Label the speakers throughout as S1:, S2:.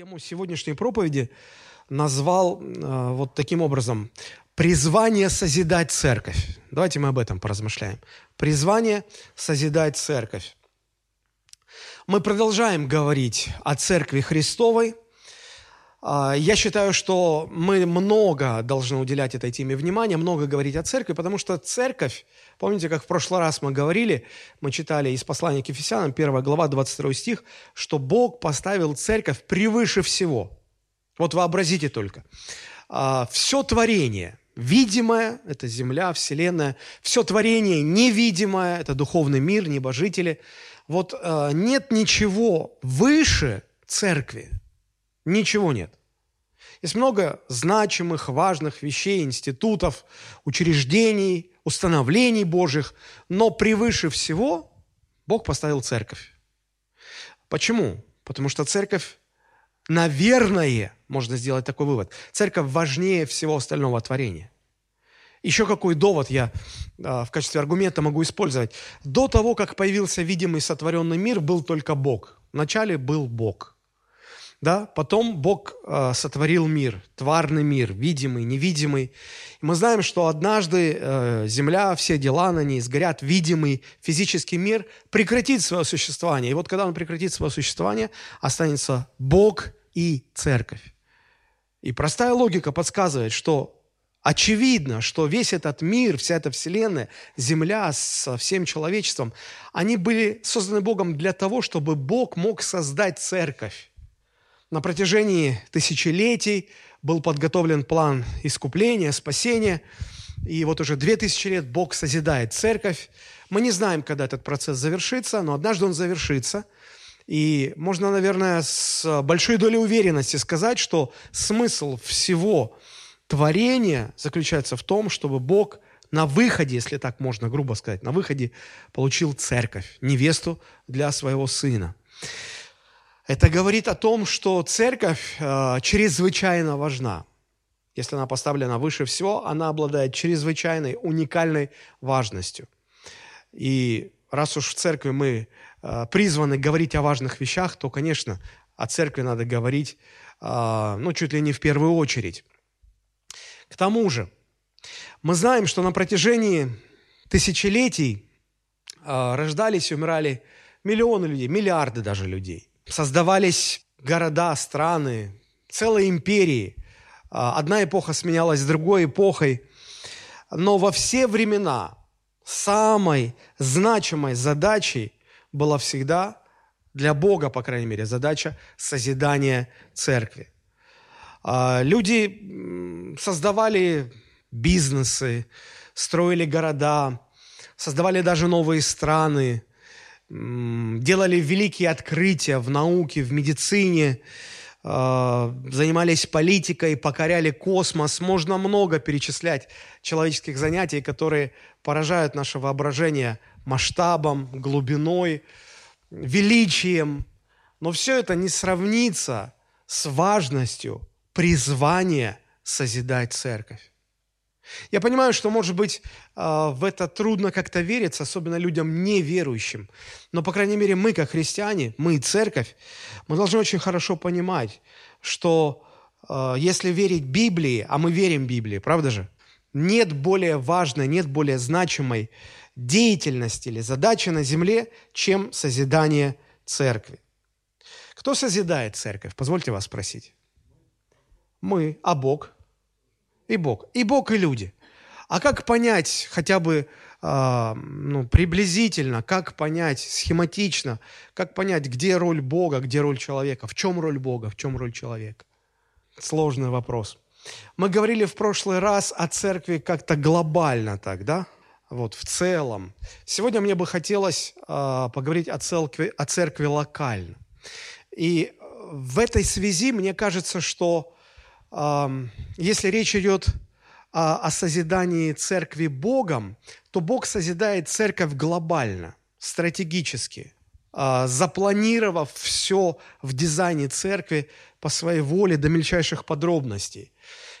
S1: Тему сегодняшней проповеди назвал э, вот таким образом «Призвание созидать церковь». Давайте мы об этом поразмышляем. Призвание созидать церковь. Мы продолжаем говорить о церкви Христовой. Э, я считаю, что мы много должны уделять этой теме внимания, много говорить о церкви, потому что церковь, помните, как в прошлый раз мы говорили, мы читали из послания к Ефесянам, 1 глава, 22 стих, что Бог поставил церковь превыше всего – вот вообразите только. А, все творение, видимое – это земля, вселенная, все творение невидимое – это духовный мир, небожители. Вот а, нет ничего выше церкви. Ничего нет. Есть много значимых, важных вещей, институтов, учреждений, установлений Божьих, но превыше всего Бог поставил церковь. Почему? Потому что церковь наверное, можно сделать такой вывод, церковь важнее всего остального творения. Еще какой довод я а, в качестве аргумента могу использовать. До того, как появился видимый сотворенный мир, был только Бог. Вначале был Бог. Да? Потом Бог э, сотворил мир, тварный мир, видимый, невидимый. И мы знаем, что однажды э, земля, все дела на ней сгорят, видимый физический мир прекратит свое существование. И вот когда он прекратит свое существование, останется Бог и церковь. И простая логика подсказывает, что Очевидно, что весь этот мир, вся эта вселенная, Земля со всем человечеством, они были созданы Богом для того, чтобы Бог мог создать церковь. На протяжении тысячелетий был подготовлен план искупления, спасения, и вот уже две тысячи лет Бог созидает церковь. Мы не знаем, когда этот процесс завершится, но однажды он завершится – и можно, наверное, с большой долей уверенности сказать, что смысл всего творения заключается в том, чтобы Бог на выходе, если так можно грубо сказать, на выходе получил церковь, невесту для своего сына. Это говорит о том, что церковь э, чрезвычайно важна. Если она поставлена выше всего, она обладает чрезвычайной, уникальной важностью. И раз уж в церкви мы Э, призваны говорить о важных вещах, то, конечно, о церкви надо говорить, э, ну, чуть ли не в первую очередь. К тому же, мы знаем, что на протяжении тысячелетий э, рождались и умирали миллионы людей, миллиарды даже людей. Создавались города, страны, целые империи. Одна эпоха сменялась другой эпохой. Но во все времена самой значимой задачей была всегда для Бога, по крайней мере, задача созидания церкви. А, люди создавали бизнесы, строили города, создавали даже новые страны, делали великие открытия в науке, в медицине, а, занимались политикой, покоряли космос. Можно много перечислять человеческих занятий, которые поражают наше воображение – масштабом, глубиной, величием. Но все это не сравнится с важностью призвания созидать церковь. Я понимаю, что, может быть, а, в это трудно как-то вериться, особенно людям неверующим. Но, по крайней мере, мы, как христиане, мы, церковь, мы должны очень хорошо понимать, что а, если верить Библии, а мы верим Библии, правда же, нет более важной, нет более значимой деятельность или задача на земле, чем созидание церкви. Кто созидает церковь? Позвольте вас спросить. Мы, а Бог? И Бог. И Бог, и люди. А как понять хотя бы э, ну, приблизительно, как понять схематично, как понять, где роль Бога, где роль человека, в чем роль Бога, в чем роль человека? Сложный вопрос. Мы говорили в прошлый раз о церкви как-то глобально так, да? вот, в целом. Сегодня мне бы хотелось э, поговорить о церкви, о церкви локально. И в этой связи мне кажется, что если речь идет о, созидании церкви Богом, то Бог созидает церковь глобально, стратегически, э, запланировав все в дизайне церкви по своей воле до мельчайших подробностей.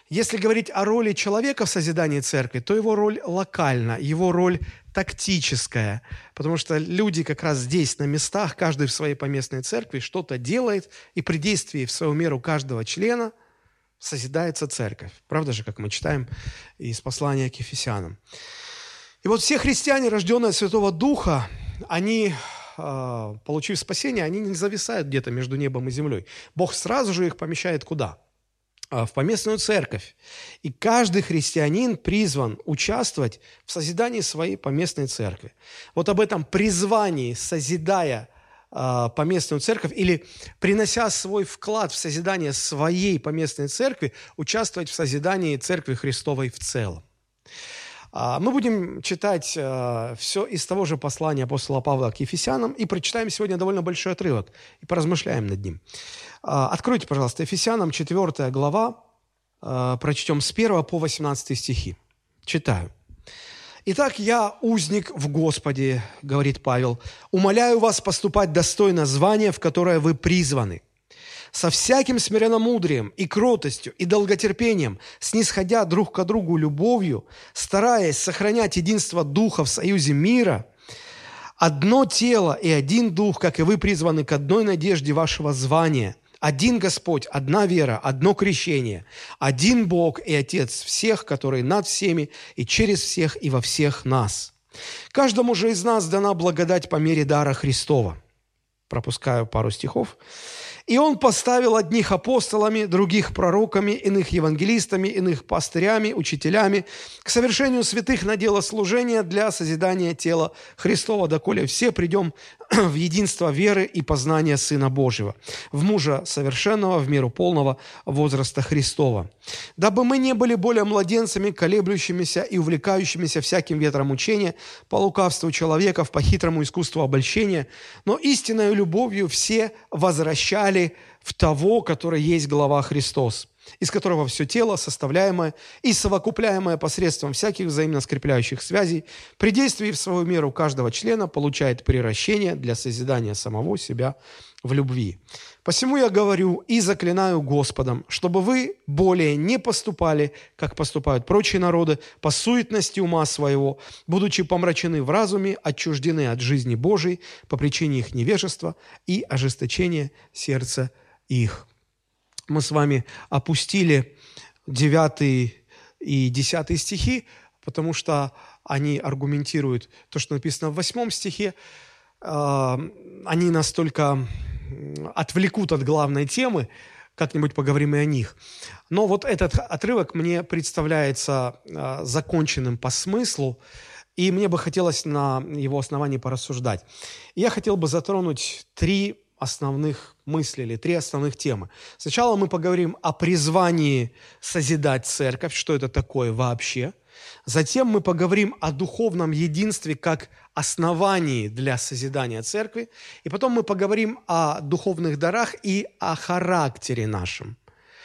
S1: Если говорить о роли человека в созидании церкви, то его роль локальна, его роль тактическое, потому что люди как раз здесь, на местах, каждый в своей поместной церкви что-то делает, и при действии в свою меру каждого члена созидается церковь. Правда же, как мы читаем из послания к Ефесянам. И вот все христиане, рожденные Святого Духа, они, а, получив спасение, они не зависают где-то между небом и землей. Бог сразу же их помещает куда? А, в поместную церковь. И каждый христианин призван участвовать в созидании своей поместной церкви. Вот об этом призвании, созидая поместную церковь или принося свой вклад в созидание своей поместной церкви, участвовать в созидании церкви Христовой в целом. А, мы будем читать все из того же послания апостола Павла к Ефесянам и прочитаем сегодня довольно большой отрывок и поразмышляем над ним. А, откройте, пожалуйста, Ефесянам 4 глава, а, прочтем с 1 по 18 стихи. Читаю. «Итак, я узник в Господе, — говорит Павел, — умоляю вас поступать достойно звания, в которое вы призваны, со всяким смиренномудрием и кротостью и долготерпением, снисходя друг к другу любовью, стараясь сохранять единство Духа в союзе мира, одно тело и один Дух, как и вы призваны к одной надежде вашего звания – один Господь, одна вера, одно крещение, один Бог и Отец всех, который над всеми и через всех и во всех нас. Каждому же из нас дана благодать по мере дара Христова. Пропускаю пару стихов. И он поставил одних апостолами, других пророками, иных евангелистами, иных пастырями, учителями, к совершению святых на дело служения для созидания тела Христова, доколе все придем в единство веры и познания Сына Божьего, в мужа совершенного, в меру полного возраста Христова. Дабы мы не были более младенцами, колеблющимися и увлекающимися всяким ветром учения, по лукавству человеков, по хитрому искусству обольщения, но истинной любовью все возвращали верили в того, который есть глава Христос, из которого все тело, составляемое и совокупляемое посредством всяких взаимно скрепляющих связей, при действии в свою меру каждого члена получает приращение для созидания самого себя в любви. Посему я говорю и заклинаю Господом, чтобы вы более не поступали, как поступают прочие народы, по суетности ума своего, будучи помрачены в разуме, отчуждены от жизни Божией по причине их невежества и ожесточения сердца их. Мы с вами опустили 9 и 10 стихи, потому что они аргументируют то, что написано в 8 стихе. А, они настолько отвлекут от главной темы, как-нибудь поговорим и о них. Но вот этот отрывок мне представляется э, законченным по смыслу, и мне бы хотелось на его основании порассуждать. я хотел бы затронуть три основных мысли или три основных темы. Сначала мы поговорим о призвании созидать церковь, что это такое вообще. Затем мы поговорим о духовном единстве как основании для созидания церкви. И потом мы поговорим о духовных дарах и о характере нашем,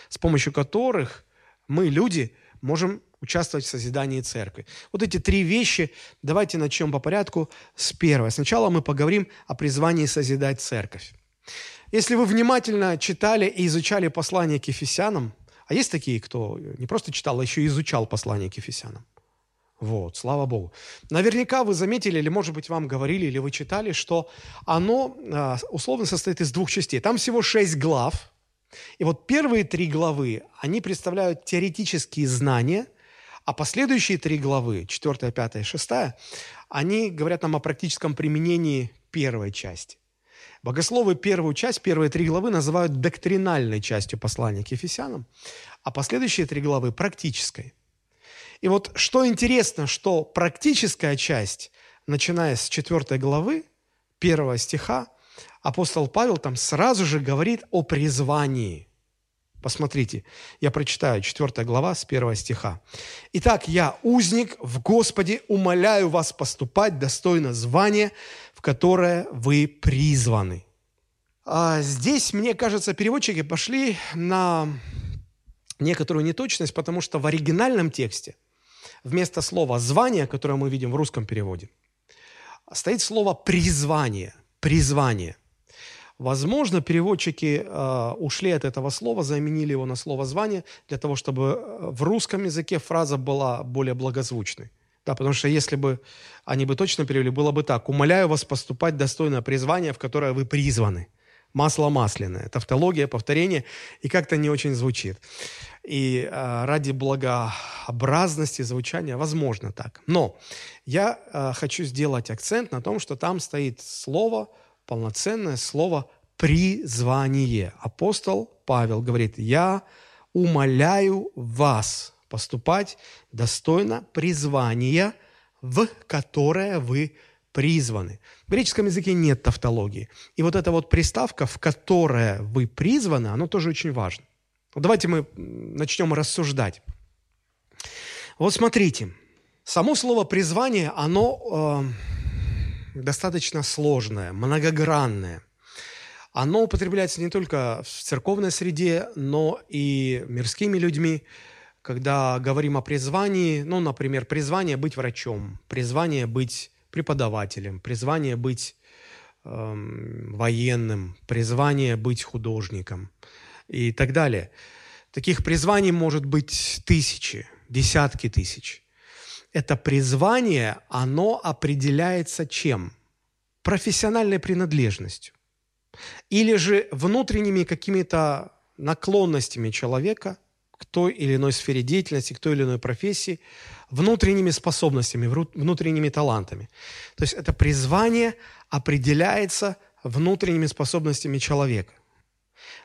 S1: с помощью которых мы, люди, можем участвовать в созидании церкви. Вот эти три вещи, давайте начнем по порядку с первой. Сначала мы поговорим о призвании созидать церковь. Если вы внимательно читали и изучали послание к Ефесянам, а есть такие, кто не просто читал, а еще и изучал послание к Ефесянам, вот, слава Богу. Наверняка вы заметили, или, может быть, вам говорили, или вы читали, что оно а, условно состоит из двух частей. Там всего шесть глав. И вот первые три главы, они представляют теоретические знания, а последующие три главы, четвертая, пятая, шестая, они говорят нам о практическом применении первой части. Богословы первую часть, первые три главы называют доктринальной частью послания к Ефесянам, а последующие три главы – практической – и вот что интересно, что практическая часть, начиная с 4 главы, 1 стиха, апостол Павел там сразу же говорит о призвании. Посмотрите, я прочитаю 4 глава с 1 стиха. «Итак, я, узник в Господе, умоляю вас поступать достойно звания, которое вы призваны». А здесь, мне кажется, переводчики пошли на некоторую неточность, потому что в оригинальном тексте вместо слова «звание», которое мы видим в русском переводе, стоит слово «призвание». Призвание. Возможно, переводчики э, ушли от этого слова, заменили его на слово «звание», для того, чтобы э, в русском языке фраза была более благозвучной. Да, потому что если бы они бы точно перевели, было бы так. «Умоляю вас поступать достойно призвания, в которое вы призваны». Масло масляное. Тавтология, повторение, и как-то не очень звучит. И э, ради благообразности звучания возможно так. Но я э, хочу сделать акцент на том, что там стоит слово, полноценное слово «призвание». Апостол Павел говорит, «Я умоляю вас поступать достойно призвания, в которое вы призваны. В греческом языке нет тавтологии. И вот эта вот приставка, в которое вы призваны, она тоже очень важна. Давайте мы начнем рассуждать. Вот смотрите, само слово призвание, оно э, достаточно сложное, многогранное. Оно употребляется не только в церковной среде, но и мирскими людьми, когда говорим о призвании, ну, например, призвание быть врачом, призвание быть преподавателем, призвание быть э, военным, призвание быть художником и так далее. Таких призваний может быть тысячи, десятки тысяч. Это призвание, оно определяется чем? Профессиональной принадлежностью. Или же внутренними какими-то наклонностями человека к той или иной сфере деятельности, к той или иной профессии, внутренними способностями, внутренними талантами. То есть это призвание определяется внутренними способностями человека.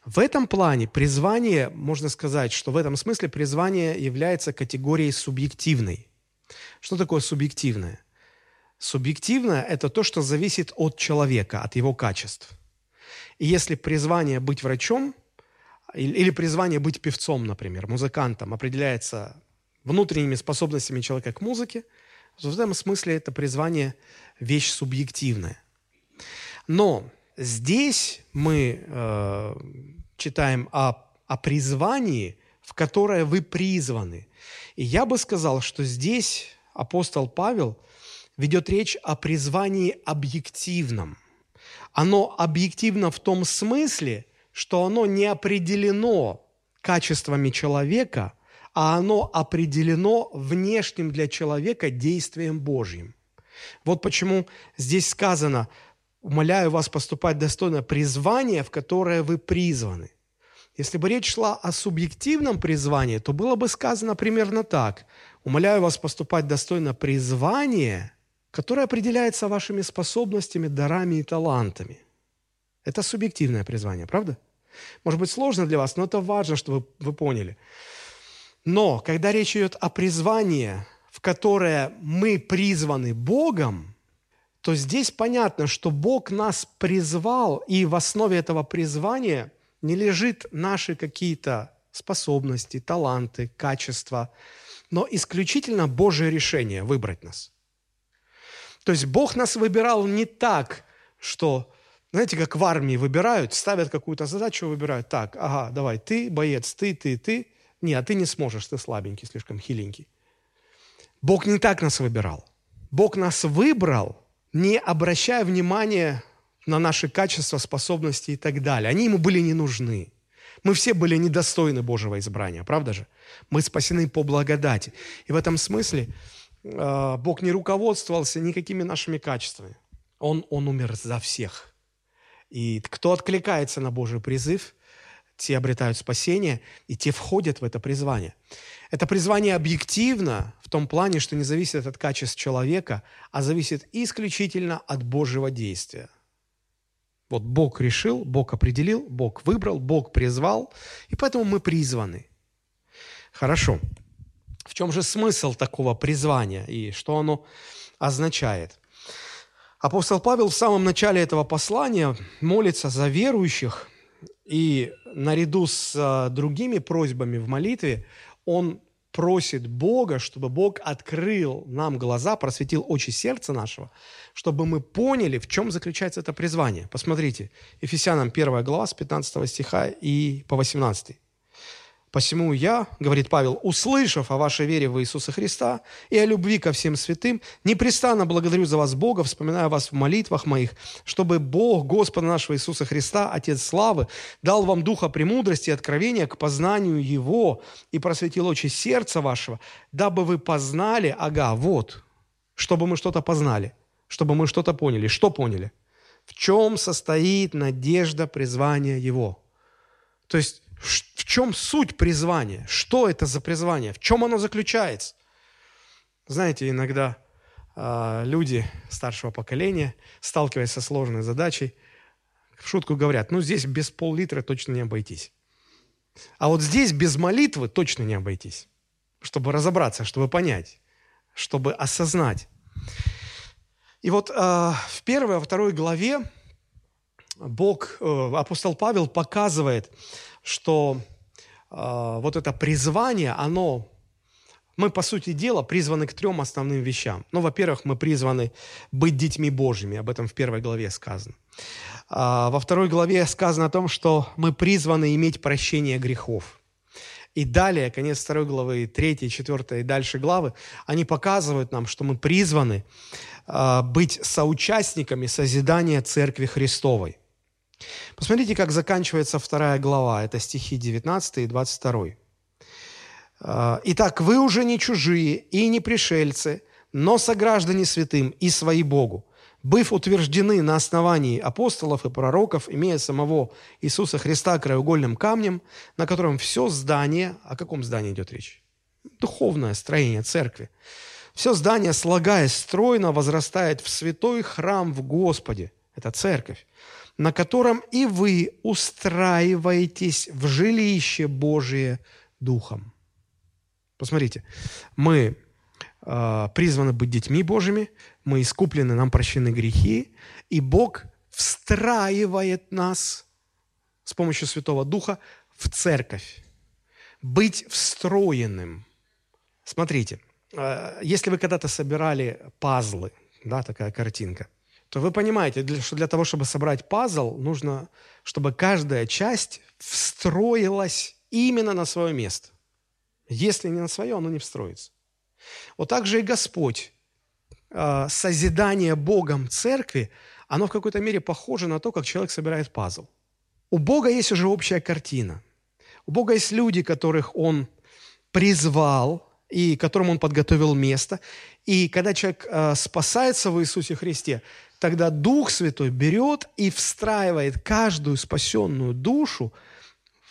S1: В этом плане призвание, можно сказать, что в этом смысле призвание является категорией субъективной. Что такое субъективное? Субъективное – это то, что зависит от человека, от его качеств. И если призвание быть врачом или призвание быть певцом, например, музыкантом, определяется внутренними способностями человека к музыке, в этом смысле это призвание – вещь субъективная. Но Здесь мы э, читаем о, о призвании, в которое вы призваны. И я бы сказал, что здесь апостол Павел ведет речь о призвании объективном. Оно объективно в том смысле, что оно не определено качествами человека, а оно определено внешним для человека действием Божьим. Вот почему здесь сказано – умоляю вас поступать достойно призвания, в которое вы призваны. Если бы речь шла о субъективном призвании, то было бы сказано примерно так. Умоляю вас поступать достойно призвания, которое определяется вашими способностями, дарами и талантами. Это субъективное призвание, правда? Может быть, сложно для вас, но это важно, чтобы вы поняли. Но когда речь идет о призвании, в которое мы призваны Богом, то здесь понятно, что Бог нас призвал, и в основе этого призвания не лежит наши какие-то способности, таланты, качества, но исключительно Божье решение выбрать нас. То есть Бог нас выбирал не так, что, знаете, как в армии выбирают, ставят какую-то задачу, выбирают так, ага, давай, ты боец, ты, ты, ты. Не, а ты не сможешь, ты слабенький, слишком хиленький. Бог не так нас выбирал. Бог нас выбрал не обращая внимания на наши качества, способности и так далее. Они ему были не нужны. Мы все были недостойны Божьего избрания, правда же? Мы спасены по благодати. И в этом смысле э, Бог не руководствовался никакими нашими качествами. Он, он умер за всех. И кто откликается на Божий призыв, те обретают спасение, и те входят в это призвание. Это призвание объективно в том плане, что не зависит от качеств человека, а зависит исключительно от Божьего действия. Вот Бог решил, Бог определил, Бог выбрал, Бог призвал, и поэтому мы призваны. Хорошо. В чем же смысл такого призвания и что оно означает? Апостол Павел в самом начале этого послания молится за верующих, и наряду с а, другими просьбами в молитве он просит Бога, чтобы Бог открыл нам глаза, просветил очи сердца нашего, чтобы мы поняли, в чем заключается это призвание. Посмотрите, Ефесянам 1 глава с 15 стиха и по 18. Посему я, говорит Павел, услышав о вашей вере в Иисуса Христа и о любви ко всем святым, непрестанно благодарю за вас Бога, вспоминая вас в молитвах моих, чтобы Бог, Господа нашего Иисуса Христа, Отец славы, дал вам духа премудрости и откровения к познанию Его и просветил очи сердца вашего, дабы вы познали, ага, вот, чтобы мы что-то познали, чтобы мы что-то поняли. Что поняли? В чем состоит надежда призвания Его? То есть в чем суть призвания? Что это за призвание? В чем оно заключается? Знаете, иногда э, люди старшего поколения, сталкиваясь со сложной задачей, в шутку говорят, ну здесь без пол-литра точно не обойтись. А вот здесь без молитвы точно не обойтись, чтобы разобраться, чтобы понять, чтобы осознать. И вот э, в первой, во второй главе Бог, э, апостол Павел показывает, что э, вот это призвание, оно, мы, по сути дела, призваны к трем основным вещам. Ну, во-первых, мы призваны быть детьми Божьими, об этом в первой главе сказано. А, во второй главе сказано о том, что мы призваны иметь прощение грехов. И далее, конец второй главы, третьей, четвертой и дальше главы, они показывают нам, что мы призваны э, быть соучастниками созидания Церкви Христовой. Посмотрите, как заканчивается вторая глава. Это стихи 19 и 22. А, «Итак, вы уже не чужие и не пришельцы, но сограждане святым и свои Богу, быв утверждены на основании апостолов и пророков, имея самого Иисуса Христа краеугольным камнем, на котором все здание, о каком здании идет речь? Духовное строение церкви. Все здание, слагаясь стройно, возрастает в святой храм в Господе. Это церковь на котором и вы устраиваетесь в жилище Божие Духом. Посмотрите, мы э, призваны быть детьми Божьими, мы искуплены, нам прощены грехи, и Бог встраивает нас с помощью Святого Духа в церковь. Быть встроенным. Смотрите, э, если вы когда-то собирали пазлы, да, такая картинка – то вы понимаете, что для того, чтобы собрать пазл, нужно, чтобы каждая часть встроилась именно на свое место. Если не на свое, оно не встроится. Вот так же и Господь. А, созидание Богом церкви, оно в какой-то мере похоже на то, как человек собирает пазл. У Бога есть уже общая картина. У Бога есть люди, которых Он призвал, и которым Он подготовил место. И когда человек э, спасается в Иисусе Христе, тогда Дух Святой берет и встраивает каждую спасенную душу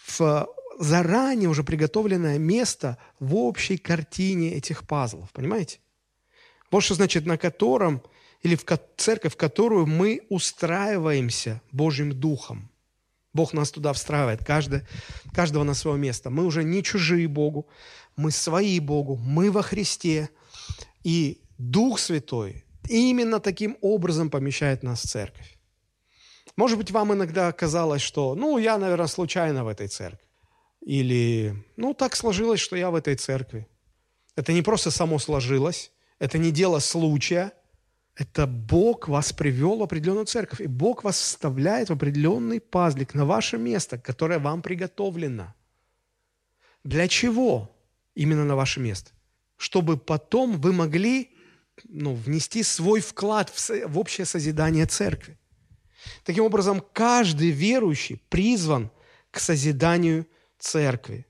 S1: в заранее уже приготовленное место в общей картине этих пазлов. Понимаете? Вот что значит, на котором, или в церковь, в которую мы устраиваемся Божьим Духом. Бог нас туда встраивает, каждый, каждого на свое место. Мы уже не чужие Богу, мы свои Богу, мы во Христе. И Дух Святой именно таким образом помещает нас церковь. Может быть, вам иногда казалось, что, ну, я, наверное, случайно в этой церкви. Или, ну, так сложилось, что я в этой церкви. Это не просто само сложилось, это не дело случая, это Бог вас привел в определенную церковь, и Бог вас вставляет в определенный пазлик на ваше место, которое вам приготовлено. Для чего именно на ваше место? Чтобы потом вы могли ну, внести свой вклад в, в общее созидание церкви. Таким образом, каждый верующий призван к созиданию церкви.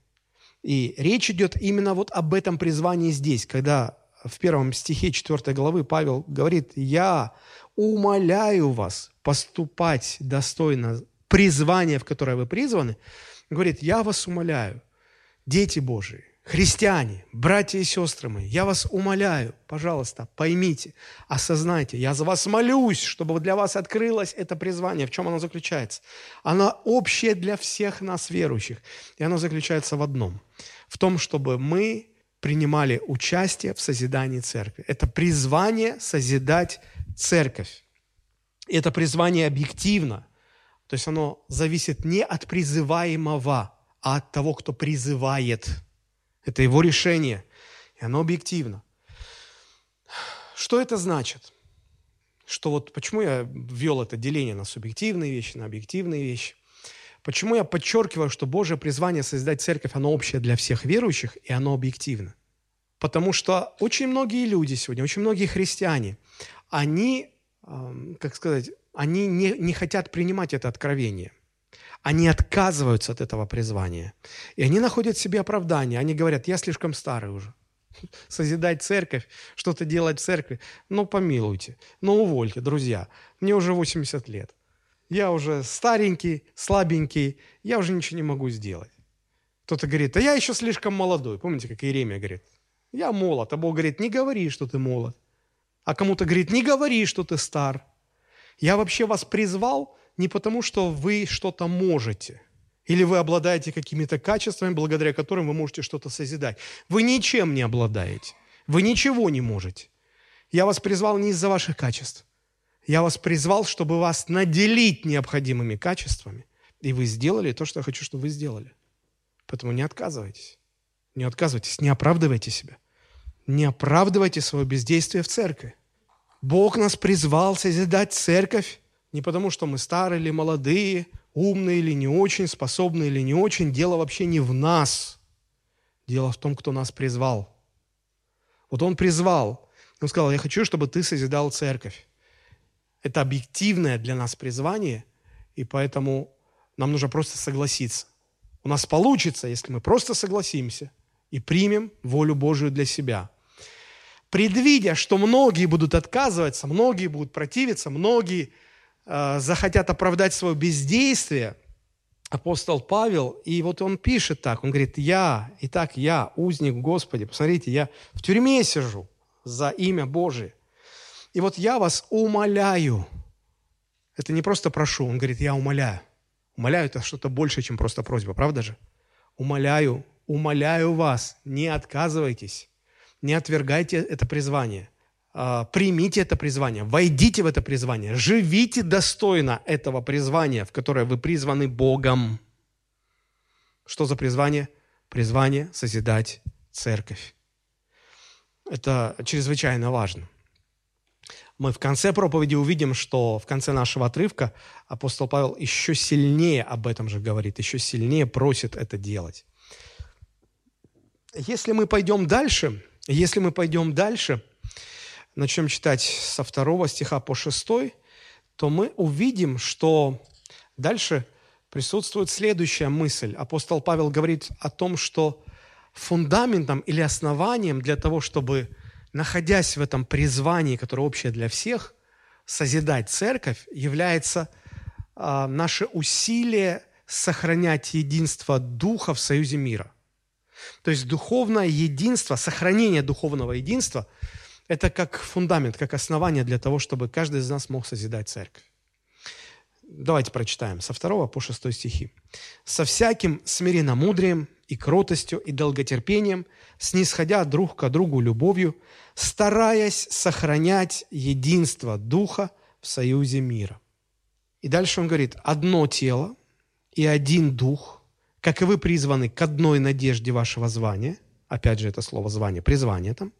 S1: И речь идет именно вот об этом призвании здесь, когда в первом стихе 4 главы Павел говорит, «Я умоляю вас поступать достойно призвания, в которое вы призваны». Говорит, «Я вас умоляю, дети Божии, Христиане, братья и сестры мои, я вас умоляю, пожалуйста, поймите, осознайте, я за вас молюсь, чтобы для вас открылось это призвание. В чем оно заключается? Оно общее для всех нас, верующих. И оно заключается в одном. В том, чтобы мы принимали участие в созидании церкви. Это призвание созидать церковь. И это призвание объективно. То есть оно зависит не от призываемого, а от того, кто призывает – это его решение, и оно объективно. Что это значит? Что вот почему я ввел это деление на субъективные вещи, на объективные вещи? Почему я подчеркиваю, что Божье призвание создать церковь, оно общее для всех верующих, и оно объективно? Потому что очень многие люди сегодня, очень многие христиане, они, как сказать, они не, не хотят принимать это откровение. Они отказываются от этого призвания. И они находят себе оправдание. Они говорят, я слишком старый уже. созидать церковь, что-то делать в церкви. Ну, помилуйте, ну, увольте, друзья. Мне уже 80 лет. Я уже старенький, слабенький, я уже ничего не могу сделать. Кто-то говорит, а я еще слишком молодой. Помните, как Иеремия говорит? Я молод. А Бог говорит, не говори, что ты молод. А кому-то говорит, не говори, что ты стар. Я вообще вас призвал не потому, что вы что-то можете – или вы обладаете какими-то качествами, благодаря которым вы можете что-то созидать. Вы ничем не обладаете. Вы ничего не можете. Я вас призвал не из-за ваших качеств. Я вас призвал, чтобы вас наделить необходимыми качествами. И вы сделали то, что я хочу, чтобы вы сделали. Поэтому не отказывайтесь. Не отказывайтесь, не оправдывайте себя. Не оправдывайте свое бездействие в церкви. Бог нас призвал созидать церковь не потому, что мы старые или молодые – умный или не очень, способный или не очень, дело вообще не в нас. Дело в том, кто нас призвал. Вот он призвал. Он сказал, я хочу, чтобы ты созидал церковь. Это объективное для нас призвание, и поэтому нам нужно просто согласиться. У нас получится, если мы просто согласимся и примем волю Божию для себя. Предвидя, что многие будут отказываться, многие будут противиться, многие захотят оправдать свое бездействие, апостол Павел, и вот он пишет так, он говорит, я, итак, я, узник Господи, посмотрите, я в тюрьме сижу за имя Божие. И вот я вас умоляю, это не просто прошу, он говорит, я умоляю. Умоляю – это что-то большее, чем просто просьба, правда же? Умоляю, умоляю вас, не отказывайтесь, не отвергайте это призвание – примите это призвание, войдите в это призвание, живите достойно этого призвания, в которое вы призваны Богом. Что за призвание? Призвание созидать церковь. Это чрезвычайно важно. Мы в конце проповеди увидим, что в конце нашего отрывка апостол Павел еще сильнее об этом же говорит, еще сильнее просит это делать. Если мы пойдем дальше, если мы пойдем дальше – начнем читать со второго стиха по шестой, то мы увидим, что дальше присутствует следующая мысль. Апостол Павел говорит о том, что фундаментом или основанием для того, чтобы, находясь в этом призвании, которое общее для всех, созидать церковь, является э, наше усилие сохранять единство Духа в союзе мира. То есть духовное единство, сохранение духовного единства – это как фундамент, как основание для того, чтобы каждый из нас мог созидать церковь. Давайте прочитаем со 2 по 6 стихи. «Со всяким смиренномудрием и кротостью и долготерпением, снисходя друг к другу любовью, стараясь сохранять единство Духа в союзе мира». И дальше он говорит, «Одно тело и один Дух, как и вы призваны к одной надежде вашего звания – Опять же, это слово звание, призвание там.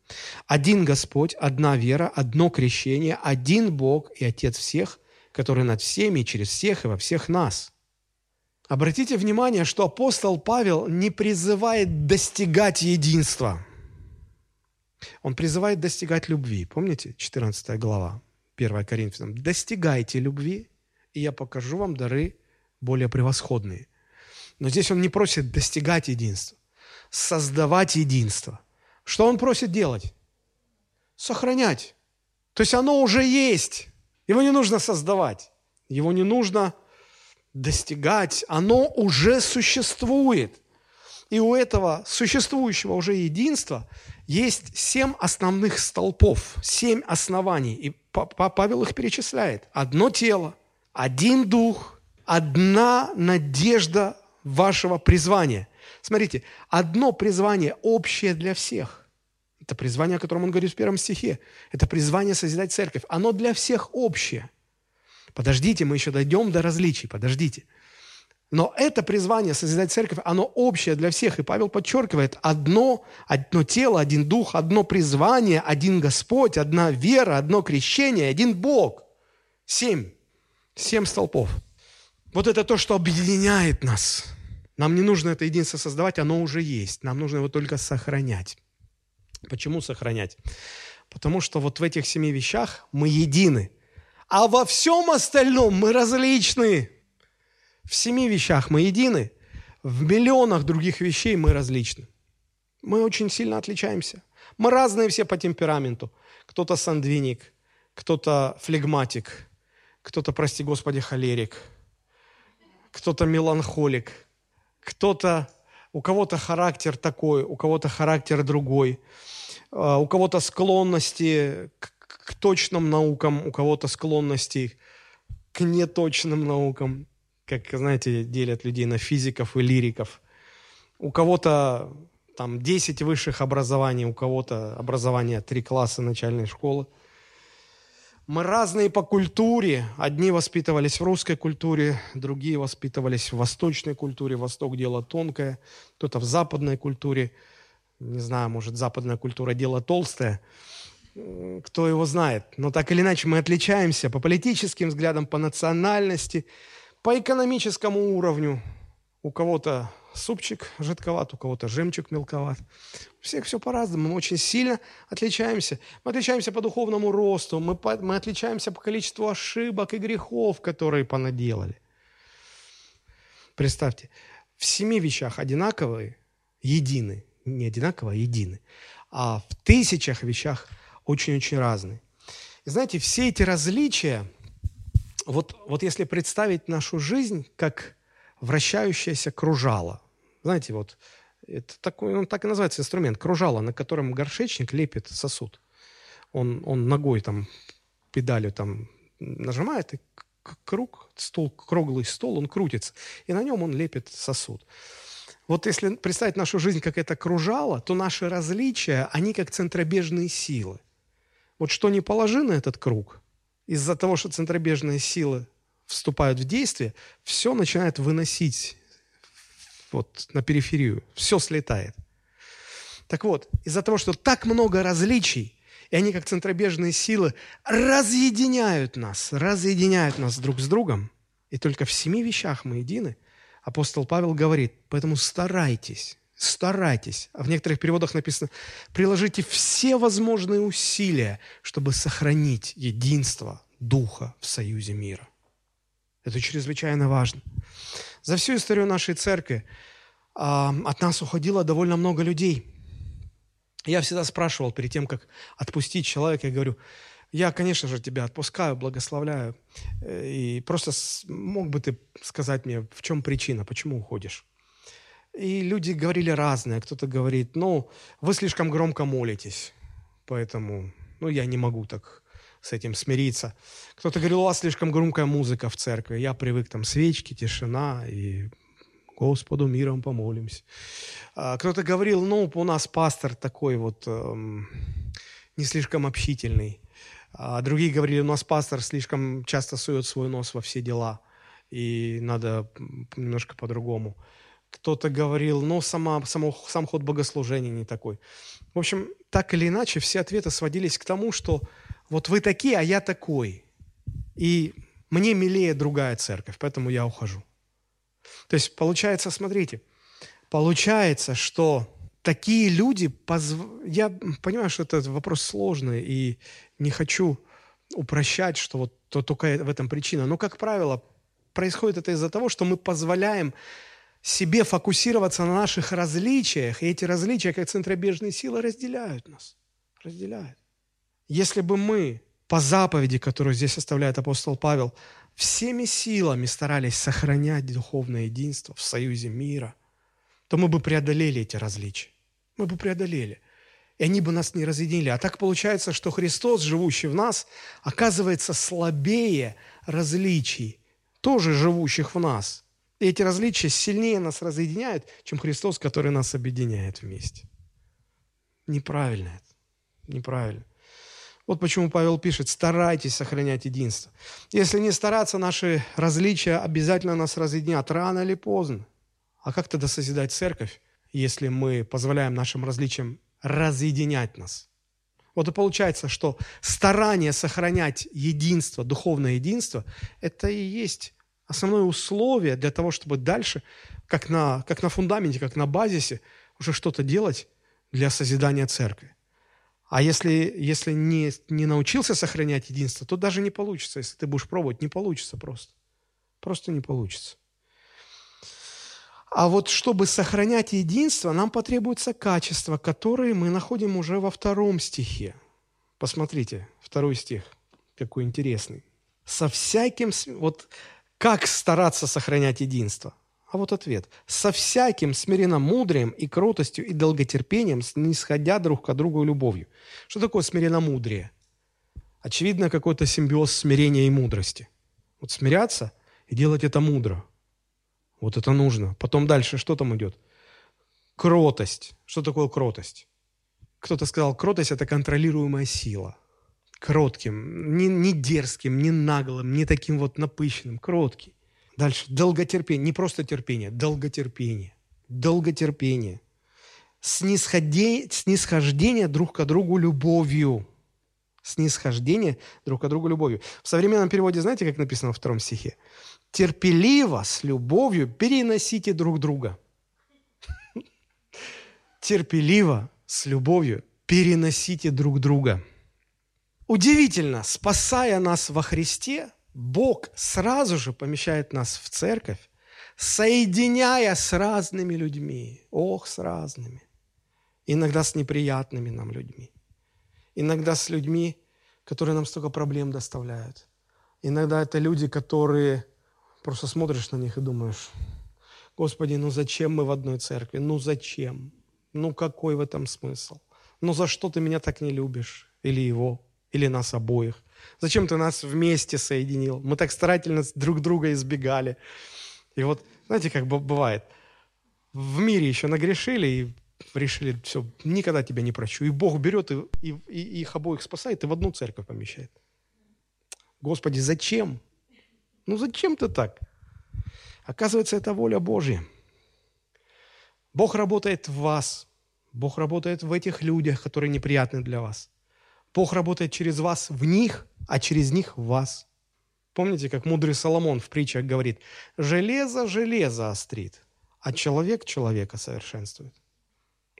S1: Один Господь, одна вера, одно крещение, один Бог и Отец всех, который над всеми, через всех и во всех нас. Обратите внимание, что апостол Павел не призывает достигать единства. Он призывает достигать любви. Помните, 14 глава, 1 Коринфянам. «Достигайте любви, и я покажу вам дары более превосходные». Но здесь он не просит достигать единства создавать единство. Что он просит делать? Сохранять. То есть оно уже есть. Его не нужно создавать. Его не нужно достигать. Оно уже существует. И у этого существующего уже единства есть семь основных столпов, семь оснований. И Павел их перечисляет. Одно тело, один дух, одна надежда вашего призвания. Смотрите, одно призвание общее для всех. Это призвание, о котором он говорит в первом стихе. Это призвание созидать церковь. Оно для всех общее. Подождите, мы еще дойдем до различий, подождите. Но это призвание созидать церковь, оно общее для всех. И Павел подчеркивает, одно, одно тело, один дух, одно призвание, один Господь, одна вера, одно крещение, один Бог. Семь. Семь столпов. Вот это то, что объединяет нас – нам не нужно это единство создавать, оно уже есть. Нам нужно его только сохранять. Почему сохранять? Потому что вот в этих семи вещах мы едины. А во всем остальном мы различны. В семи вещах мы едины, в миллионах других вещей мы различны. Мы очень сильно отличаемся. Мы разные все по темпераменту. Кто-то сандвиник, кто-то флегматик, кто-то, прости Господи, холерик, кто-то меланхолик, кто-то, у кого-то характер такой, у кого-то характер другой, а, у кого-то склонности к, к точным наукам, у кого-то склонности к неточным наукам, как, знаете, делят людей на физиков и лириков. У кого-то там 10 высших образований, у кого-то образование 3 класса начальной школы. Мы разные по культуре. Одни воспитывались в русской культуре, другие воспитывались в восточной культуре. Восток – дело тонкое, кто-то в западной культуре. Не знаю, может, западная культура – дело толстое. Кто его знает. Но так или иначе мы отличаемся по политическим взглядам, по национальности, по экономическому уровню. У кого-то супчик жидковат, у кого-то жемчуг мелковат. У всех все по-разному, мы очень сильно отличаемся. Мы отличаемся по духовному росту, мы, по, мы отличаемся по количеству ошибок и грехов, которые понаделали. Представьте, в семи вещах одинаковые, едины, не одинаково, а едины, а в тысячах вещах очень-очень разные. И знаете, все эти различия, вот, вот если представить нашу жизнь как вращающееся кружало. Знаете, вот это такой, он так и называется инструмент, кружало, на котором горшечник лепит сосуд. Он, он ногой там, педалью там нажимает, и круг, стол, круглый стол, он крутится, и на нем он лепит сосуд. Вот если представить нашу жизнь как это кружало, то наши различия, они как центробежные силы. Вот что не положи на этот круг, из-за того, что центробежные силы вступают в действие, все начинает выносить вот на периферию, все слетает. Так вот, из-за того, что так много различий, и они как центробежные силы разъединяют нас, разъединяют нас друг с другом, и только в семи вещах мы едины, апостол Павел говорит, поэтому старайтесь, старайтесь. А в некоторых переводах написано, приложите все возможные усилия, чтобы сохранить единство Духа в союзе мира. Это чрезвычайно важно. За всю историю нашей церкви а, от нас уходило довольно много людей. Я всегда спрашивал перед тем, как отпустить человека, я говорю, я, конечно же, тебя отпускаю, благословляю. Э, и просто мог бы ты сказать мне, в чем причина, почему уходишь? И люди говорили разные. Кто-то говорит, ну, вы слишком громко молитесь, поэтому, ну, я не могу так с этим смириться. Кто-то говорил, у вас слишком громкая музыка в церкви. Я привык, там, свечки, тишина, и Господу миром помолимся. А кто-то говорил, ну, у нас пастор такой вот эм, не слишком общительный. А другие говорили, у нас пастор слишком часто сует свой нос во все дела, и надо немножко по-другому. Кто-то говорил, ну, сама, само, сам ход богослужения не такой. В общем, так или иначе, все ответы сводились к тому, что вот вы такие, а я такой. И мне милее другая церковь, поэтому я ухожу. То есть получается, смотрите, получается, что такие люди, позв... я понимаю, что это вопрос сложный, и не хочу упрощать, что вот то, только в этом причина. Но, как правило, происходит это из-за того, что мы позволяем себе фокусироваться на наших различиях, и эти различия, как центробежные силы, разделяют нас. Разделяют. Если бы мы по заповеди, которую здесь оставляет апостол Павел, всеми силами старались сохранять духовное единство в союзе мира, то мы бы преодолели эти различия. Мы бы преодолели. И они бы нас не разъединили. А так получается, что Христос, живущий в нас, оказывается слабее различий, тоже живущих в нас. И эти различия сильнее нас разъединяют, чем Христос, который нас объединяет вместе. Неправильно это. Неправильно. Вот почему Павел пишет, старайтесь сохранять единство. Если не стараться, наши различия обязательно нас разъединят, рано или поздно. А как тогда созидать церковь, если мы позволяем нашим различиям разъединять нас? Вот и получается, что старание сохранять единство, духовное единство, это и есть основное условие для того, чтобы дальше, как на, как на фундаменте, как на базисе, уже что-то делать для созидания церкви. А если, если не, не научился сохранять единство, то даже не получится. Если ты будешь пробовать, не получится просто. Просто не получится. А вот чтобы сохранять единство, нам потребуются качества, которые мы находим уже во втором стихе. Посмотрите, второй стих, какой интересный. Со всяким... Вот как стараться сохранять единство? А вот ответ. Со всяким смиренно-мудрием и кротостью и долготерпением, снисходя друг к другу любовью. Что такое смиренно-мудрее? Очевидно, какой-то симбиоз смирения и мудрости. Вот смиряться и делать это мудро – вот это нужно. Потом дальше что там идет? Кротость. Что такое кротость? Кто-то сказал, кротость – это контролируемая сила. Кротким, не, не дерзким, не наглым, не таким вот напыщенным, кроткий. Дальше, долготерпение, не просто терпение, долготерпение. Долготерпение. Снисхождение, снисхождение друг к другу любовью. Снисхождение друг к другу любовью. В современном переводе знаете, как написано во втором стихе? терпеливо, с любовью переносите друг друга. Терпеливо, с любовью переносите друг друга. Удивительно, спасая нас во Христе, Бог сразу же помещает нас в церковь, соединяя с разными людьми. Ох, с разными. Иногда с неприятными нам людьми. Иногда с людьми, которые нам столько проблем доставляют. Иногда это люди, которые Просто смотришь на них и думаешь, Господи, ну зачем мы в одной церкви? Ну зачем? Ну какой в этом смысл? Ну за что ты меня так не любишь? Или его? Или нас обоих? Зачем ты нас вместе соединил? Мы так старательно друг друга избегали. И вот, знаете, как бывает, в мире еще нагрешили и решили, все, никогда тебя не прощу. И Бог берет и, и, и их обоих спасает и в одну церковь помещает. Господи, зачем? Ну зачем ты так? Оказывается, это воля Божья. Бог работает в вас. Бог работает в этих людях, которые неприятны для вас. Бог работает через вас в них, а через них в вас. Помните, как мудрый Соломон в притчах говорит, «Железо железо острит, а человек человека совершенствует».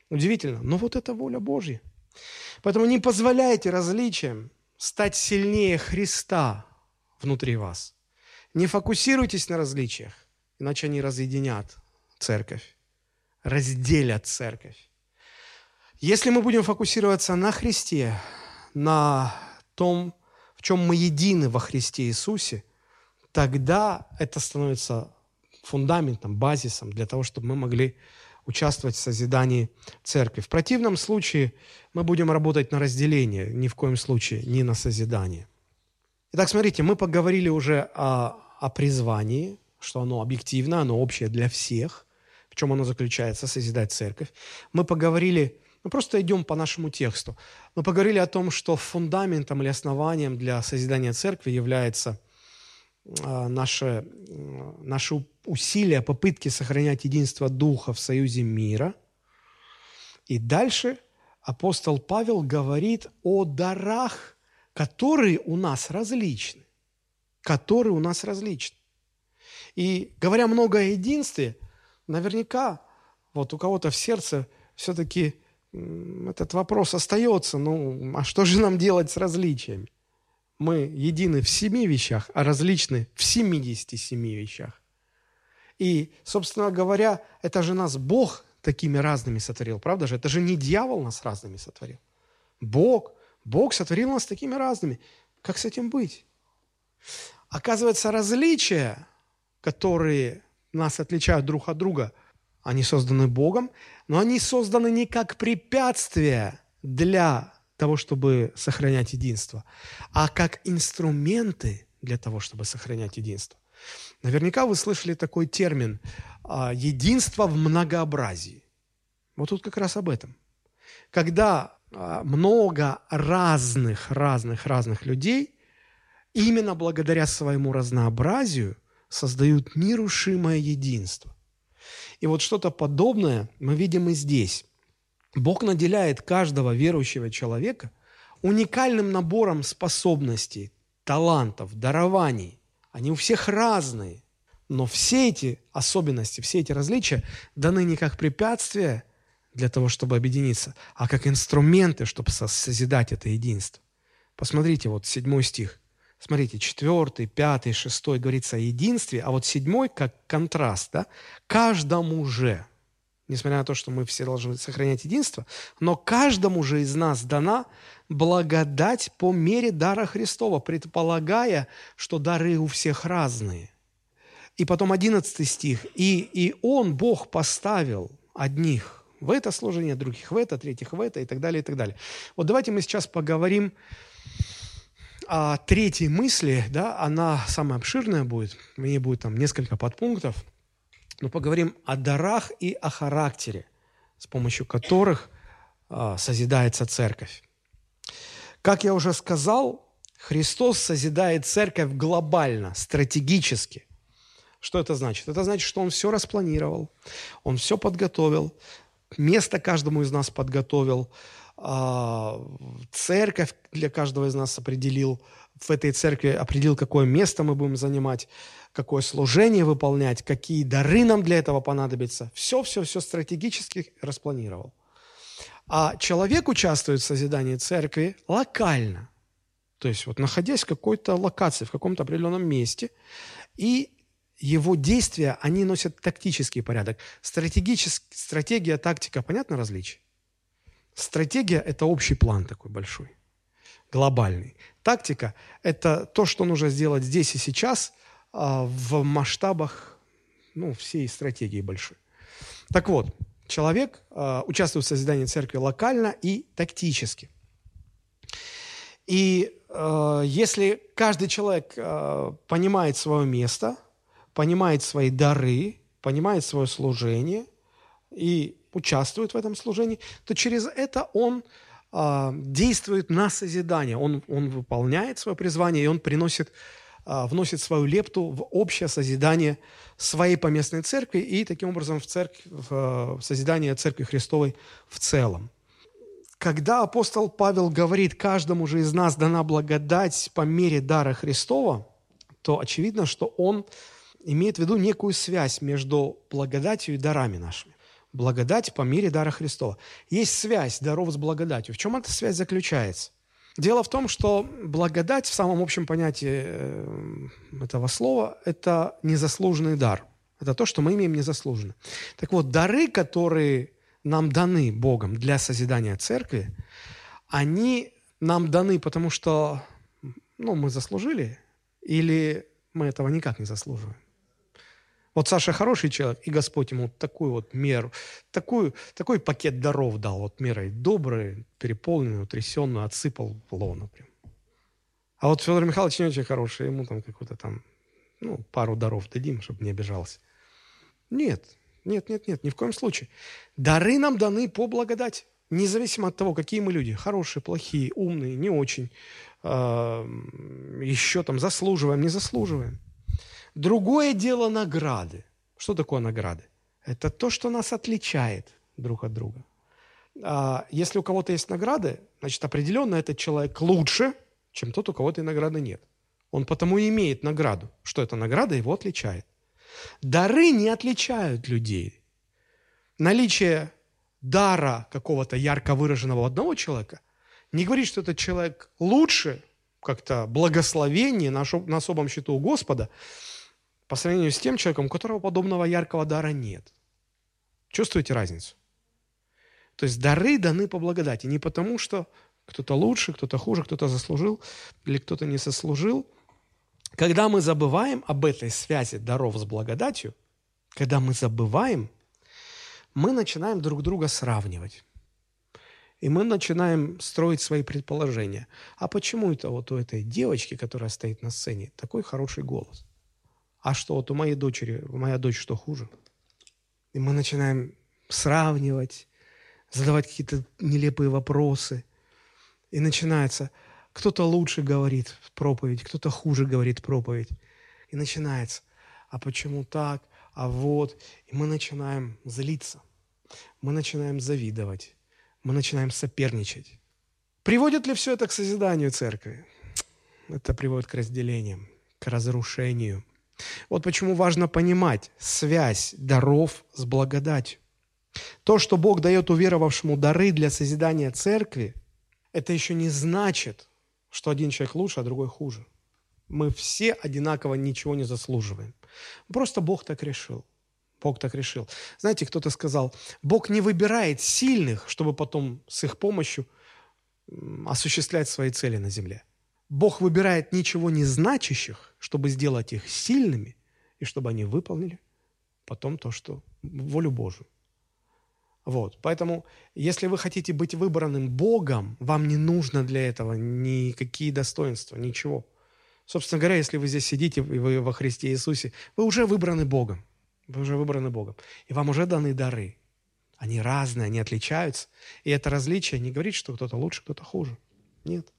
S1: Удивительно, но вот это воля Божья. Поэтому не позволяйте различиям стать сильнее Христа внутри вас – не фокусируйтесь на различиях, иначе они разъединят церковь, разделят церковь. Если мы будем фокусироваться на Христе, на том, в чем мы едины во Христе Иисусе, тогда это становится фундаментом, базисом для того, чтобы мы могли участвовать в созидании церкви. В противном случае мы будем работать на разделение, ни в коем случае не на созидание. Итак, смотрите, мы поговорили уже о, о призвании, что оно объективно, оно общее для всех, в чем оно заключается, созидать церковь. Мы поговорили, мы просто идем по нашему тексту, мы поговорили о том, что фундаментом или основанием для созидания церкви является наше, э, наши усилия, попытки сохранять единство Духа в союзе мира. И дальше апостол Павел говорит о дарах – которые у нас различны. Которые у нас различны. И говоря много о единстве, наверняка вот у кого-то в сердце все-таки этот вопрос остается. Ну, а что же нам делать с различиями? Мы едины в семи вещах, а различны в 77 вещах. И, собственно говоря, это же нас Бог такими разными сотворил, правда же? Это же не дьявол нас разными сотворил. Бог Бог сотворил нас такими разными. Как с этим быть? Оказывается, различия, которые нас отличают друг от друга, они созданы Богом, но они созданы не как препятствие для того, чтобы сохранять единство, а как инструменты для того, чтобы сохранять единство. Наверняка вы слышали такой термин а, «единство в многообразии». Вот тут как раз об этом. Когда а, много разных, разных, разных людей именно благодаря своему разнообразию создают нерушимое единство. И вот что-то подобное мы видим и здесь. Бог наделяет каждого верующего человека уникальным набором способностей, талантов, дарований. Они у всех разные. Но все эти особенности, все эти различия даны не как препятствия для того, чтобы объединиться, а как инструменты, чтобы созидать это единство. Посмотрите, вот седьмой стих, Смотрите, четвертый, пятый, шестой говорится о единстве, а вот седьмой как контраст, да, каждому же, несмотря на то, что мы все должны сохранять единство, но каждому же из нас дана благодать по мере дара Христова, предполагая, что дары у всех разные. И потом одиннадцатый стих. «И, и Он, Бог, поставил одних в это служение, других в это, третьих в это и так далее, и так далее». Вот давайте мы сейчас поговорим о третьей мысли, да, она самая обширная будет, в ней будет там несколько подпунктов, но поговорим о дарах и о характере, с помощью которых а, созидается церковь. Как я уже сказал, Христос созидает церковь глобально, стратегически. Что это значит? Это значит, что Он все распланировал, Он все подготовил, место каждому из нас подготовил, а, церковь для каждого из нас определил, в этой церкви определил, какое место мы будем занимать, какое служение выполнять, какие дары нам для этого понадобятся. Все-все-все стратегически распланировал. А человек участвует в созидании церкви локально. То есть вот находясь в какой-то локации, в каком-то определенном месте, и его действия, они носят тактический порядок. Стратегический, стратегия, тактика, понятно различие? Стратегия – это общий план такой большой, глобальный. Тактика – это то, что нужно сделать здесь и сейчас а, в масштабах ну, всей стратегии большой. Так вот, человек э, участвует в созидании церкви локально и тактически. И э, если каждый человек понимает свое место, понимает свои дары, понимает свое служение и участвует в этом служении, то через это он э, действует на созидание, он, он выполняет свое призвание, и он приносит а, вносит свою лепту в общее созидание своей поместной церкви и таким образом в, церковь, в созидание Церкви Христовой в целом. Когда апостол Павел говорит, каждому же из нас дана благодать по мере дара Христова, то очевидно, что он имеет в виду некую связь между благодатью и дарами нашими. Благодать по мере дара Христова. Есть связь даров с благодатью. В чем эта связь заключается? Дело в том, что благодать в самом общем понятии э, этого слова – это незаслуженный дар. Это то, что мы имеем незаслуженно. Так вот, дары, которые нам даны Богом для созидания церкви, они нам даны, потому что ну, мы заслужили, или мы этого никак не заслуживаем. Вот Саша хороший человек, и Господь ему такую вот меру, такую, такой пакет даров дал, вот мерой добрый, переполненный, утрясенную, отсыпал в лоно прям. А вот Федор Михайлович не очень хороший, ему там какую-то там, ну, пару даров дадим, чтобы не обижался. Нет, нет, нет, нет, ни в коем случае. Дары нам даны по благодати. Независимо от того, какие мы люди, хорошие, плохие, умные, не очень, еще там заслуживаем, не заслуживаем. Другое дело награды. Что такое награды? Это то, что нас отличает друг от друга. А если у кого-то есть награды, значит, определенно этот человек лучше, чем тот, у кого этой награды нет. Он потому и имеет награду, что эта награда его отличает. Дары не отличают людей. Наличие дара какого-то ярко выраженного одного человека не говорит, что этот человек лучше, как-то благословение на особом счету у Господа, по сравнению с тем человеком, у которого подобного яркого дара нет. Чувствуете разницу? То есть дары даны по благодати. Не потому, что кто-то лучше, кто-то хуже, кто-то заслужил или кто-то не сослужил. Когда мы забываем об этой связи даров с благодатью, когда мы забываем, мы начинаем друг друга сравнивать. И мы начинаем строить свои предположения. А почему это вот у этой девочки, которая стоит на сцене, такой хороший голос? А что, вот у моей дочери, моя дочь что хуже? И мы начинаем сравнивать, задавать какие-то нелепые вопросы. И начинается, кто-то лучше говорит проповедь, кто-то хуже говорит проповедь. И начинается, а почему так, а вот. И мы начинаем злиться, мы начинаем завидовать, мы начинаем соперничать. Приводит ли все это к созиданию церкви? Это приводит к разделениям, к разрушению – вот почему важно понимать связь даров с благодатью. То, что Бог дает уверовавшему дары для созидания церкви, это еще не значит, что один человек лучше, а другой хуже. Мы все одинаково ничего не заслуживаем. Просто Бог так решил. Бог так решил. Знаете, кто-то сказал, Бог не выбирает сильных, чтобы потом с их помощью осуществлять свои цели на земле. Бог выбирает ничего не значащих, чтобы сделать их сильными, и чтобы они выполнили потом то, что волю Божию. Вот. Поэтому, если вы хотите быть выбранным Богом, вам не нужно для этого никакие достоинства, ничего. Собственно говоря, если вы здесь сидите, и вы во Христе Иисусе, вы уже выбраны Богом. Вы уже выбраны Богом. И вам уже даны дары. Они разные, они отличаются. И это различие не говорит, что кто-то лучше, кто-то хуже. Нет.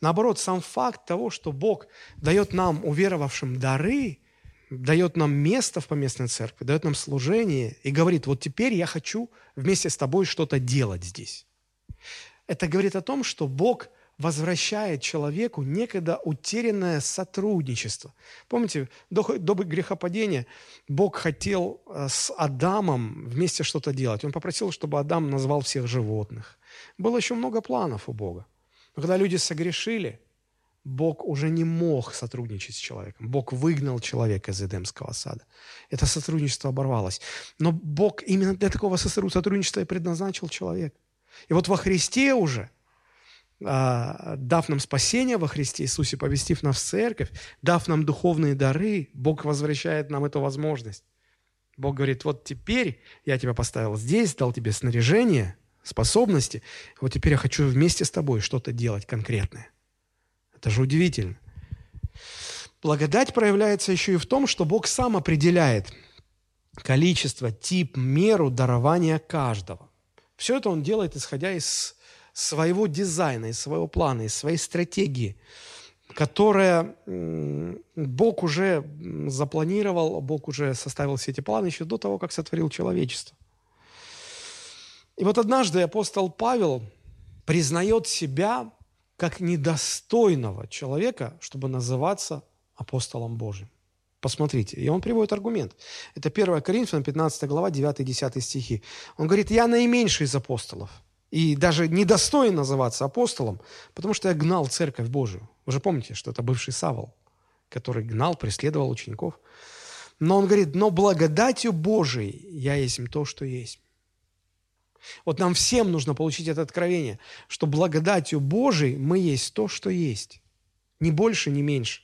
S1: Наоборот, сам факт того, что Бог дает нам, уверовавшим, дары, дает нам место в поместной церкви, дает нам служение и говорит, вот теперь я хочу вместе с тобой что-то делать здесь. Это говорит о том, что Бог возвращает человеку некогда утерянное сотрудничество. Помните, до, до грехопадения Бог хотел э, с Адамом вместе что-то делать. Он попросил, чтобы Адам назвал всех животных. Было еще много планов у Бога. Но когда люди согрешили, Бог уже не мог сотрудничать с человеком. Бог выгнал человека из Эдемского сада. Это сотрудничество оборвалось. Но Бог именно для такого сотрудничества и предназначил человека. И вот во Христе уже, а, дав нам спасение во Христе Иисусе, повестив нас в церковь, дав нам духовные дары, Бог возвращает нам эту возможность. Бог говорит, вот теперь я тебя поставил здесь, дал тебе снаряжение, способности, вот теперь я хочу вместе с тобой что-то делать конкретное. Это же удивительно. Благодать проявляется еще и в том, что Бог сам определяет количество, тип, меру дарования каждого. Все это Он делает, исходя из своего дизайна, из своего плана, из своей стратегии, которая Бог уже запланировал, Бог уже составил все эти планы еще до того, как сотворил человечество. И вот однажды апостол Павел признает себя как недостойного человека, чтобы называться апостолом Божьим. Посмотрите. И он приводит аргумент. Это 1 Коринфянам, 15 глава, 9-10 стихи. Он говорит, я наименьший из апостолов. И даже недостоин называться апостолом, потому что я гнал церковь Божию. Вы же помните, что это бывший Савол, который гнал, преследовал учеников. Но он говорит, но благодатью Божией я есть то, что есть. Вот нам всем нужно получить это откровение, что благодатью Божией мы есть то, что есть. Ни больше, ни меньше.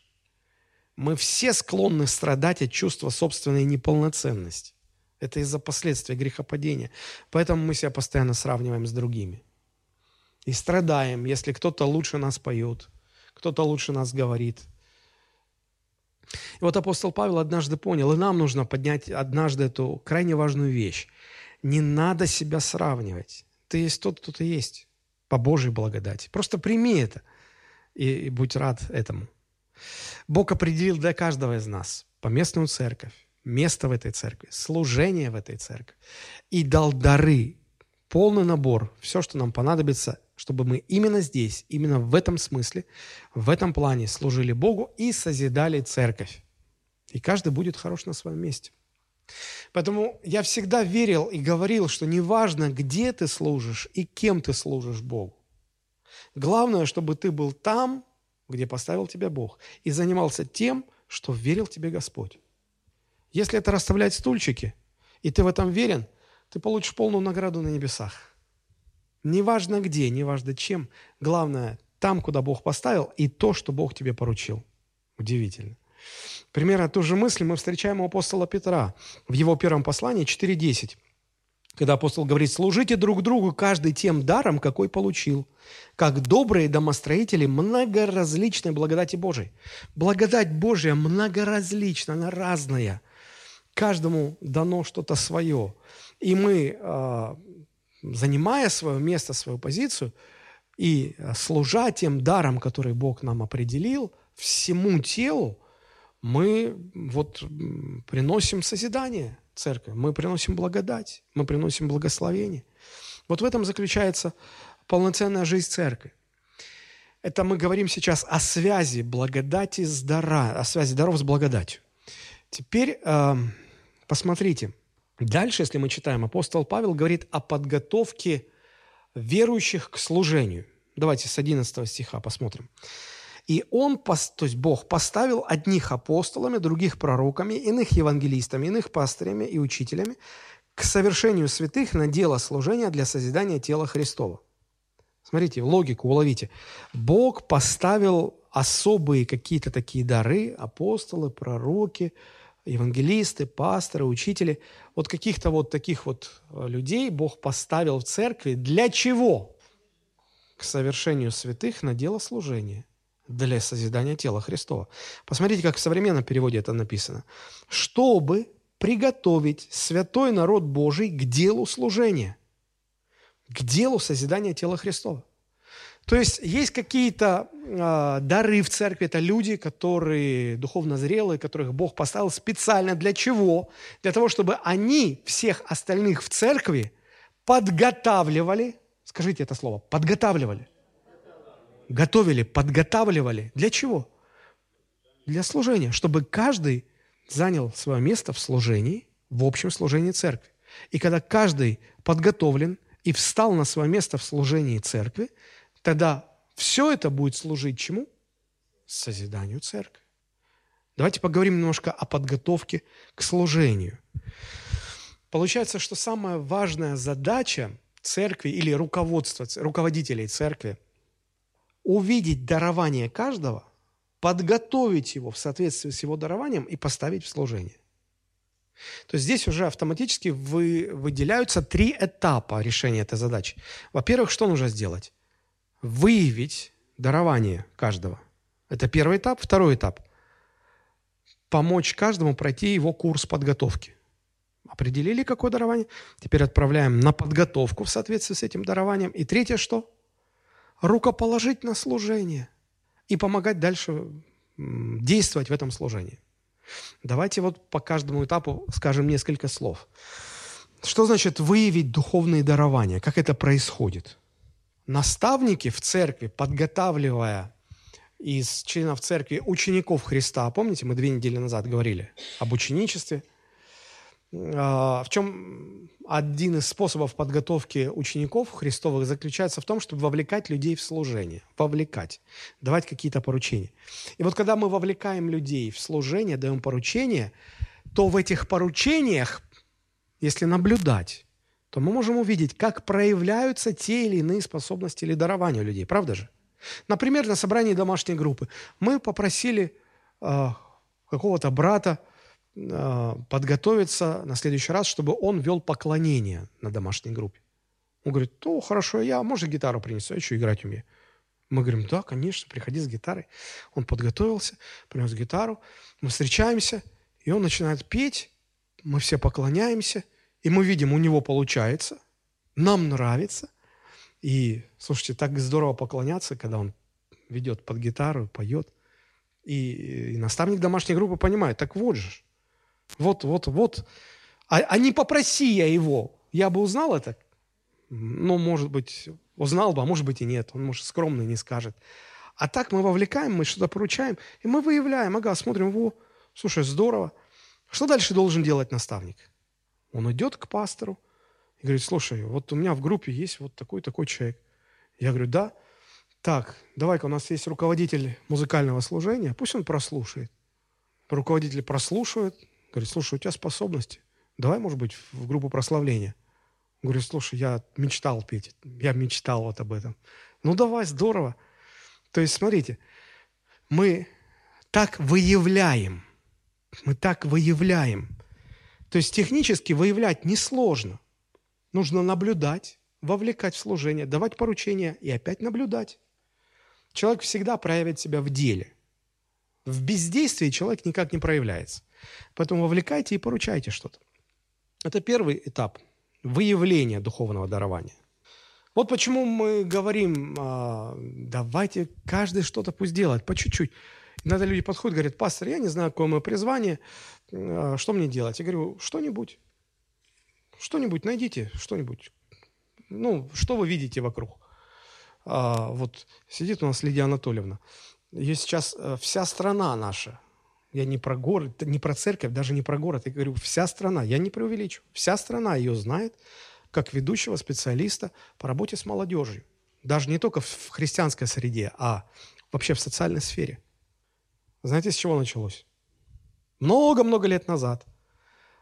S1: Мы все склонны страдать от чувства собственной неполноценности. Это из-за последствий грехопадения. Поэтому мы себя постоянно сравниваем с другими. И страдаем, если кто-то лучше нас поет, кто-то лучше нас говорит. И вот апостол Павел однажды понял, и нам нужно поднять однажды эту крайне важную вещь. Не надо себя сравнивать. Ты есть тот, кто ты есть. По Божьей благодати. Просто прими это и, и будь рад этому. Бог определил для каждого из нас поместную церковь, место в этой церкви, служение в этой церкви. И дал дары, полный набор, все, что нам понадобится, чтобы мы именно здесь, именно в этом смысле, в этом плане служили Богу и созидали церковь. И каждый будет хорош на своем месте. Поэтому я всегда верил и говорил, что неважно, где ты служишь и кем ты служишь Богу. Главное, чтобы ты был там, где поставил тебя Бог, и занимался тем, что верил тебе Господь. Если это расставлять стульчики, и ты в этом верен, ты получишь полную награду на небесах. Неважно где, неважно чем, главное там, куда Бог поставил, и то, что Бог тебе поручил. Удивительно. Примерно ту же мысль мы встречаем у апостола Петра в его первом послании 4.10, когда апостол говорит, «Служите друг другу каждый тем даром, какой получил, как добрые домостроители многоразличной благодати Божией». Благодать Божия многоразлична, она разная. Каждому дано что-то свое. И мы, а, занимая свое место, свою позицию, и служа тем даром, который Бог нам определил, всему телу, мы вот приносим созидание церкви, мы приносим благодать, мы приносим благословение. Вот в этом заключается полноценная жизнь церкви. Это мы говорим сейчас о связи благодати с дара, о связи даров с благодатью. Теперь э, посмотрите. Дальше, если мы читаем, апостол Павел говорит о подготовке верующих к служению. Давайте с 11 стиха посмотрим. И он, то есть Бог, поставил одних апостолами, других пророками, иных евангелистами, иных пастырями и учителями к совершению святых на дело служения для созидания тела Христова. Смотрите, логику уловите. Бог поставил особые какие-то такие дары, апостолы, пророки, евангелисты, пасторы, учители. Вот каких-то вот таких вот э, людей Бог поставил в церкви. Для чего? К совершению святых на дело служения – для созидания тела Христова. Посмотрите, как в современном переводе это написано. Чтобы приготовить святой народ Божий к делу служения, к делу созидания тела Христова. То есть есть какие-то э, дары в церкви, это люди, которые духовно зрелые, которых Бог поставил специально для чего? Для того, чтобы они всех остальных в церкви подготавливали, скажите это слово, подготавливали, готовили, подготавливали. Для чего? Для служения, чтобы каждый занял свое место в служении, в общем служении церкви. И когда каждый подготовлен и встал на свое место в служении церкви, тогда все это будет служить чему? Созиданию церкви. Давайте поговорим немножко о подготовке к служению. Получается, что самая важная задача церкви или руководства, руководителей церкви – увидеть дарование каждого – подготовить его в соответствии с его дарованием и поставить в служение. То есть здесь уже автоматически вы, выделяются три этапа решения этой задачи. Во-первых, что нужно сделать? Выявить дарование каждого. Это первый этап. Второй этап – помочь каждому пройти его курс подготовки. Определили, какое дарование? Теперь отправляем на подготовку в соответствии с этим дарованием. И третье что? Рукоположить на служение – и помогать дальше действовать в этом служении. Давайте вот по каждому этапу скажем несколько слов. Что значит выявить духовные дарования? Как это происходит? Наставники в церкви, подготавливая из членов церкви учеников Христа, помните, мы две недели назад говорили об ученичестве – в чем один из способов подготовки учеников Христовых заключается в том, чтобы вовлекать людей в служение, вовлекать, давать какие-то поручения. И вот когда мы вовлекаем людей в служение, даем поручения, то в этих поручениях, если наблюдать, то мы можем увидеть, как проявляются те или иные способности или дарования у людей, правда же? Например, на собрании домашней группы мы попросили э, какого-то брата, а, подготовиться на следующий раз, чтобы он вел поклонение на домашней группе. Он говорит, о, хорошо, я, может, гитару принесу, я еще играть умею. Мы говорим, да, конечно, приходи с гитарой. Он подготовился, принес гитару, мы встречаемся, и он начинает петь, мы все поклоняемся, и мы видим, у него получается, нам нравится. И, слушайте, так здорово поклоняться, когда он ведет под гитару, поет. И, и наставник домашней группы понимает, так вот же, вот, вот, вот. А, а не попроси я его. Я бы узнал это. Ну, может быть, узнал бы, а может быть и нет. Он, может, скромный не скажет. А так мы вовлекаем, мы что-то поручаем, и мы выявляем, ага, смотрим, во, слушай, здорово. Что дальше должен делать наставник? Он идет к пастору и говорит, слушай, вот у меня в группе есть вот такой-такой человек. Я говорю, да. Так, давай-ка у нас есть руководитель музыкального служения, пусть он прослушает. Руководитель прослушивает, Говорит, слушай, у тебя способности. Давай, может быть, в группу прославления. Говорю, слушай, я мечтал петь. Я мечтал вот об этом. Ну, давай, здорово. То есть, смотрите, мы так выявляем. Мы так выявляем. То есть технически выявлять несложно. Нужно наблюдать, вовлекать в служение, давать поручения и опять наблюдать. Человек всегда проявит себя в деле. В бездействии человек никак не проявляется. Поэтому вовлекайте и поручайте что-то. Это первый этап выявления духовного дарования. Вот почему мы говорим, а, давайте каждый что-то пусть делает, по чуть-чуть. Иногда люди подходят, говорят, пастор, я не знаю, какое мое призвание, а, что мне делать? Я говорю, что-нибудь, что-нибудь найдите, что-нибудь. Ну, что вы видите вокруг? А, вот сидит у нас Лидия Анатольевна. Ее сейчас э, вся страна наша я не про город, не про церковь, даже не про город. Я говорю, вся страна. Я не преувеличу. Вся страна ее знает как ведущего специалиста по работе с молодежью. Даже не только в христианской среде, а вообще в социальной сфере. Знаете, с чего началось? Много-много лет назад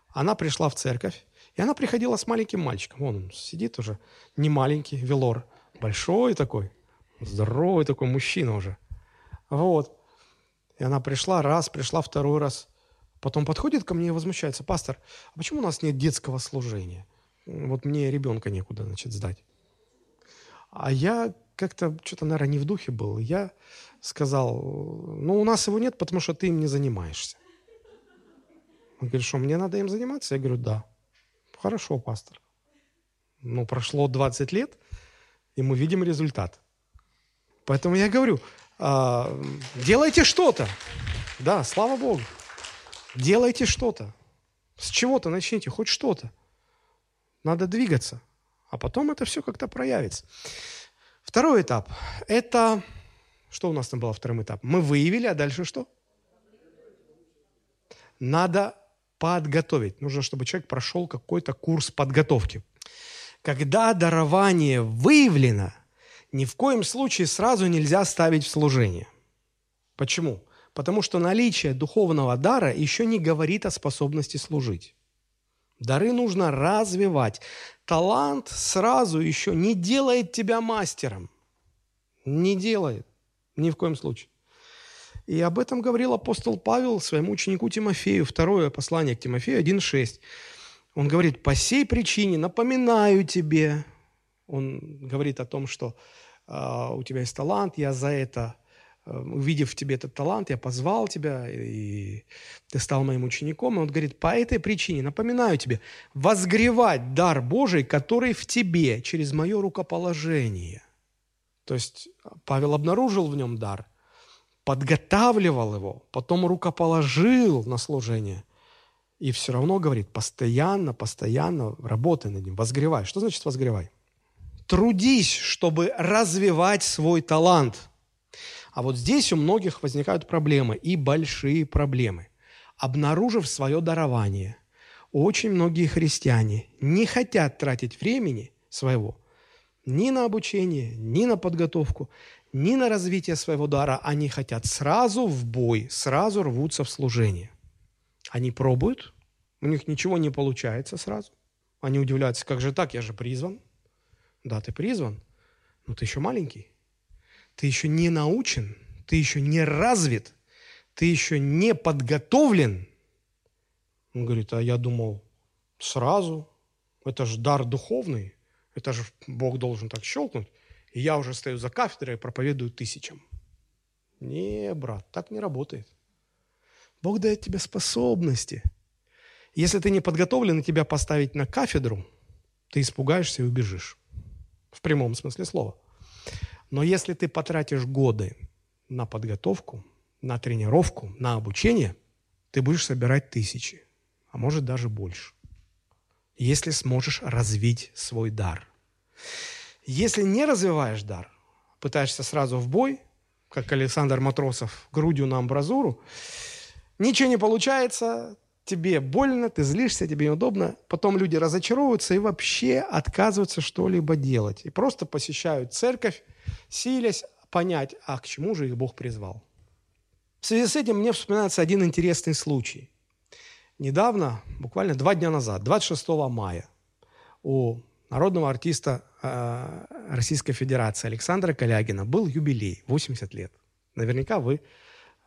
S1: она пришла в церковь, и она приходила с маленьким мальчиком. Вон он сидит уже, не маленький, велор, большой такой, здоровый такой мужчина уже. Вот. И она пришла раз, пришла второй раз. Потом подходит ко мне и возмущается. Пастор, а почему у нас нет детского служения? Вот мне ребенка некуда, значит, сдать. А я как-то что-то, наверное, не в духе был. Я сказал, ну, у нас его нет, потому что ты им не занимаешься. Он говорит, что мне надо им заниматься? Я говорю, да. Хорошо, пастор. Ну, прошло 20 лет, и мы видим результат. Поэтому я говорю, а, делайте что-то. Да, слава Богу. Делайте что-то. С чего-то начните, хоть что-то. Надо двигаться. А потом это все как-то проявится. Второй этап – это... Что у нас там было вторым этапом? Мы выявили, а дальше что? Надо подготовить. Нужно, чтобы человек прошел какой-то курс подготовки. Когда дарование выявлено, ни в коем случае сразу нельзя ставить в служение. Почему? Потому что наличие духовного дара еще не говорит о способности служить. Дары нужно развивать. Талант сразу еще не делает тебя мастером. Не делает. Ни в коем случае. И об этом говорил апостол Павел своему ученику Тимофею. Второе послание к Тимофею 1.6. Он говорит, по сей причине напоминаю тебе. Он говорит о том, что у тебя есть талант, я за это Э, увидев в тебе этот талант, я позвал тебя, и ты стал моим учеником. И он говорит, по этой причине напоминаю тебе, возгревать дар Божий, который в тебе через мое рукоположение. То есть Павел обнаружил в нем дар, подготавливал его, потом рукоположил на служение. И все равно говорит, постоянно, постоянно работай над ним, возгревай. Что значит возгревай? Трудись, чтобы развивать свой талант – а вот здесь у многих возникают проблемы, и большие проблемы. Обнаружив свое дарование, очень многие христиане не хотят тратить времени своего ни на обучение, ни на подготовку, ни на развитие своего дара. Они хотят сразу в бой, сразу рвутся в служение. Они пробуют, у них ничего не получается сразу. Они удивляются, как же так, я же призван. Да, ты призван, но ты еще маленький ты еще не научен, ты еще не развит, ты еще не подготовлен. Он говорит, а я думал, сразу, это же дар духовный, это же Бог должен так щелкнуть, и я уже стою за кафедрой и проповедую тысячам. Не, брат, так не работает. Бог дает тебе способности. Если ты не подготовлен, тебя поставить на кафедру, ты испугаешься и убежишь. В прямом смысле слова. Но если ты потратишь годы на подготовку, на тренировку, на обучение, ты будешь собирать тысячи, а может даже больше. Если сможешь развить свой дар. Если не развиваешь дар, пытаешься сразу в бой, как Александр Матросов, грудью на амбразуру, ничего не получается, тебе больно, ты злишься, тебе неудобно, потом люди разочаровываются и вообще отказываются что-либо делать. И просто посещают церковь, силясь понять, а к чему же их Бог призвал. В связи с этим мне вспоминается один интересный случай. Недавно, буквально два дня назад, 26 мая, у народного артиста э, Российской Федерации Александра Калягина был юбилей, 80 лет. Наверняка вы э,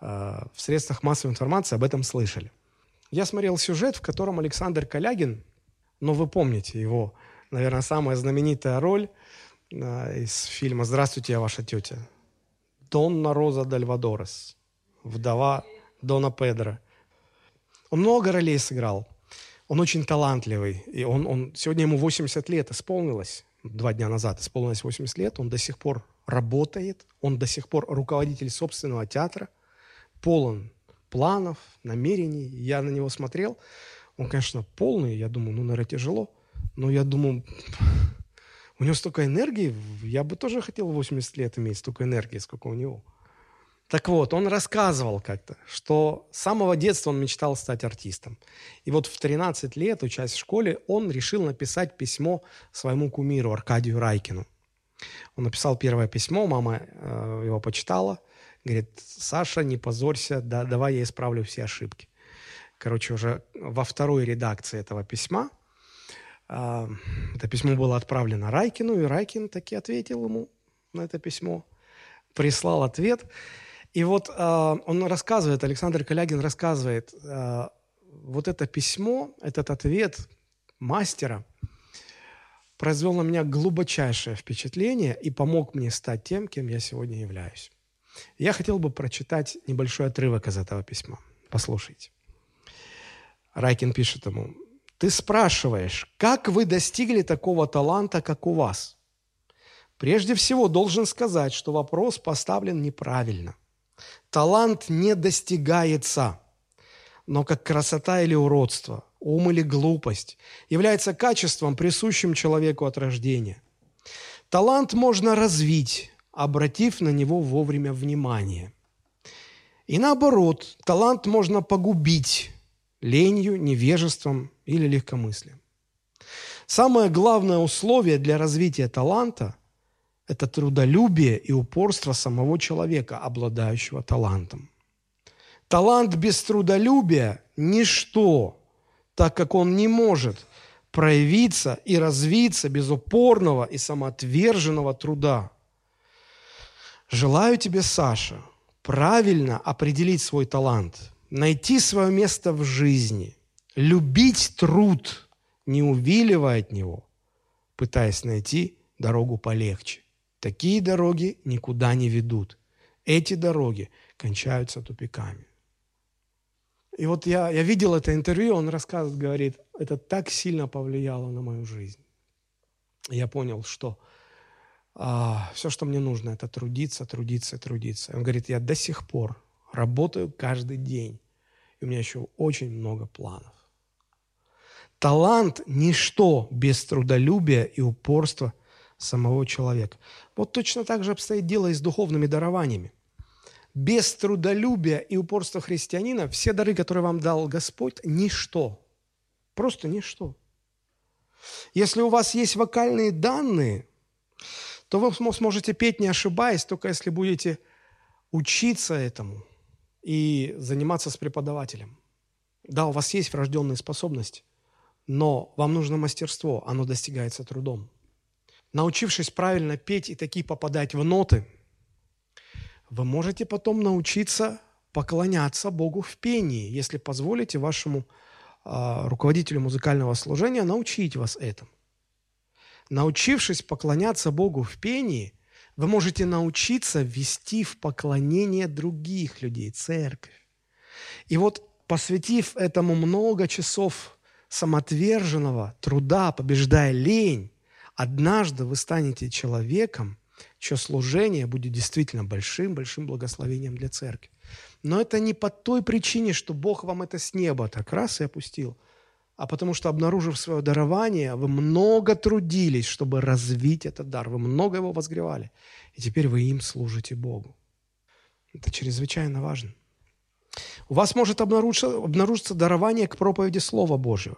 S1: в средствах массовой информации об этом слышали. Я смотрел сюжет, в котором Александр Калягин, ну вы помните его, наверное, самая знаменитая роль – из фильма «Здравствуйте, я ваша тетя». Донна Роза Дальвадорес, вдова Дона Педро. Он много ролей сыграл. Он очень талантливый. И он, он, сегодня ему 80 лет исполнилось, два дня назад исполнилось 80 лет. Он до сих пор работает, он до сих пор руководитель собственного театра, полон планов, намерений. Я на него смотрел. Он, конечно, полный. Я думаю, ну, наверное, тяжело. Но я думаю, у него столько энергии, я бы тоже хотел 80 лет иметь столько энергии, сколько у него. Так вот, он рассказывал как-то, что с самого детства он мечтал стать артистом. И вот в 13 лет, учась в школе, он решил написать письмо своему кумиру Аркадию Райкину. Он написал первое письмо, мама э, его почитала, Говорит, Саша, не позорься, да, давай я исправлю все ошибки. Короче, уже во второй редакции этого письма э, это письмо было отправлено Райкину, и Райкин таки ответил ему на это письмо, прислал ответ. И вот э, он рассказывает, Александр Калягин рассказывает, э, вот это письмо, этот ответ мастера произвел на меня глубочайшее впечатление и помог мне стать тем, кем я сегодня являюсь. Я хотел бы прочитать небольшой отрывок из этого письма. Послушайте. Райкин пишет ему, «Ты спрашиваешь, как вы достигли такого таланта, как у вас?» Прежде всего, должен сказать, что вопрос поставлен неправильно. Талант не достигается, но как красота или уродство, ум или глупость является качеством, присущим человеку от рождения. Талант можно развить, обратив на него вовремя внимание. И наоборот, талант можно погубить ленью, невежеством или легкомыслием. Самое главное условие для развития таланта – это трудолюбие и упорство самого человека, обладающего талантом. Талант без трудолюбия – ничто, так как он не может проявиться и развиться без упорного и самоотверженного труда – Желаю тебе, Саша, правильно определить свой талант, найти свое место в жизни, любить труд, не увиливая от него, пытаясь найти дорогу полегче. Такие дороги никуда не ведут. Эти дороги кончаются тупиками. И вот я, я видел это интервью, он рассказывает, говорит, это так сильно повлияло на мою жизнь. Я понял, что а, все, что мне нужно, это трудиться, трудиться, трудиться. Он говорит, я до сих пор работаю каждый день, и у меня еще очень много планов. Талант – ничто без трудолюбия и упорства самого человека. Вот точно так же обстоит дело и с духовными дарованиями. Без трудолюбия и упорства христианина все дары, которые вам дал Господь, ничто. Просто ничто. Если у вас есть вокальные данные, то вы сможете петь, не ошибаясь, только если будете учиться этому и заниматься с преподавателем. Да, у вас есть врожденные способности, но вам нужно мастерство, оно достигается трудом. Научившись правильно петь и такие попадать в ноты, вы можете потом научиться поклоняться Богу в пении, если позволите вашему э, руководителю музыкального служения научить вас этому. Научившись поклоняться Богу в пении, вы можете научиться вести в поклонение других людей, церковь. И вот посвятив этому много часов самоотверженного труда, побеждая лень, однажды вы станете человеком, чье служение будет действительно большим-большим благословением для церкви. Но это не по той причине, что Бог вам это с неба так раз и опустил – а потому что, обнаружив свое дарование, вы много трудились, чтобы развить этот дар. Вы много его возгревали. И теперь вы им служите Богу. Это чрезвычайно важно. У вас может обнаружиться, обнаружиться дарование к проповеди Слова Божьего.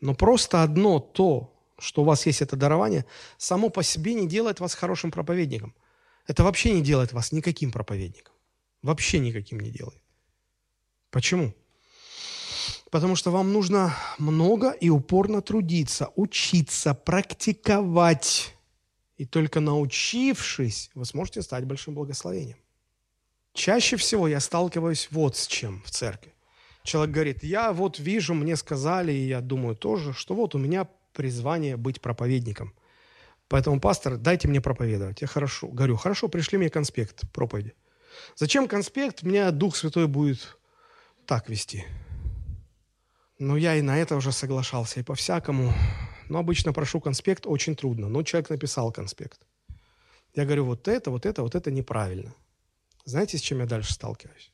S1: Но просто одно то, что у вас есть это дарование, само по себе не делает вас хорошим проповедником. Это вообще не делает вас никаким проповедником. Вообще никаким не делает. Почему? Потому что вам нужно много и упорно трудиться, учиться, практиковать. И только научившись, вы сможете стать большим благословением. Чаще всего я сталкиваюсь вот с чем в церкви. Человек говорит, я вот вижу, мне сказали, и я думаю тоже, что вот у меня призвание быть проповедником. Поэтому, пастор, дайте мне проповедовать. Я хорошо, говорю, хорошо, пришли мне конспект проповеди. Зачем конспект? Меня Дух Святой будет так вести. Ну, я и на это уже соглашался, и по-всякому. Но обычно прошу конспект, очень трудно. Но человек написал конспект. Я говорю, вот это, вот это, вот это неправильно. Знаете, с чем я дальше сталкиваюсь?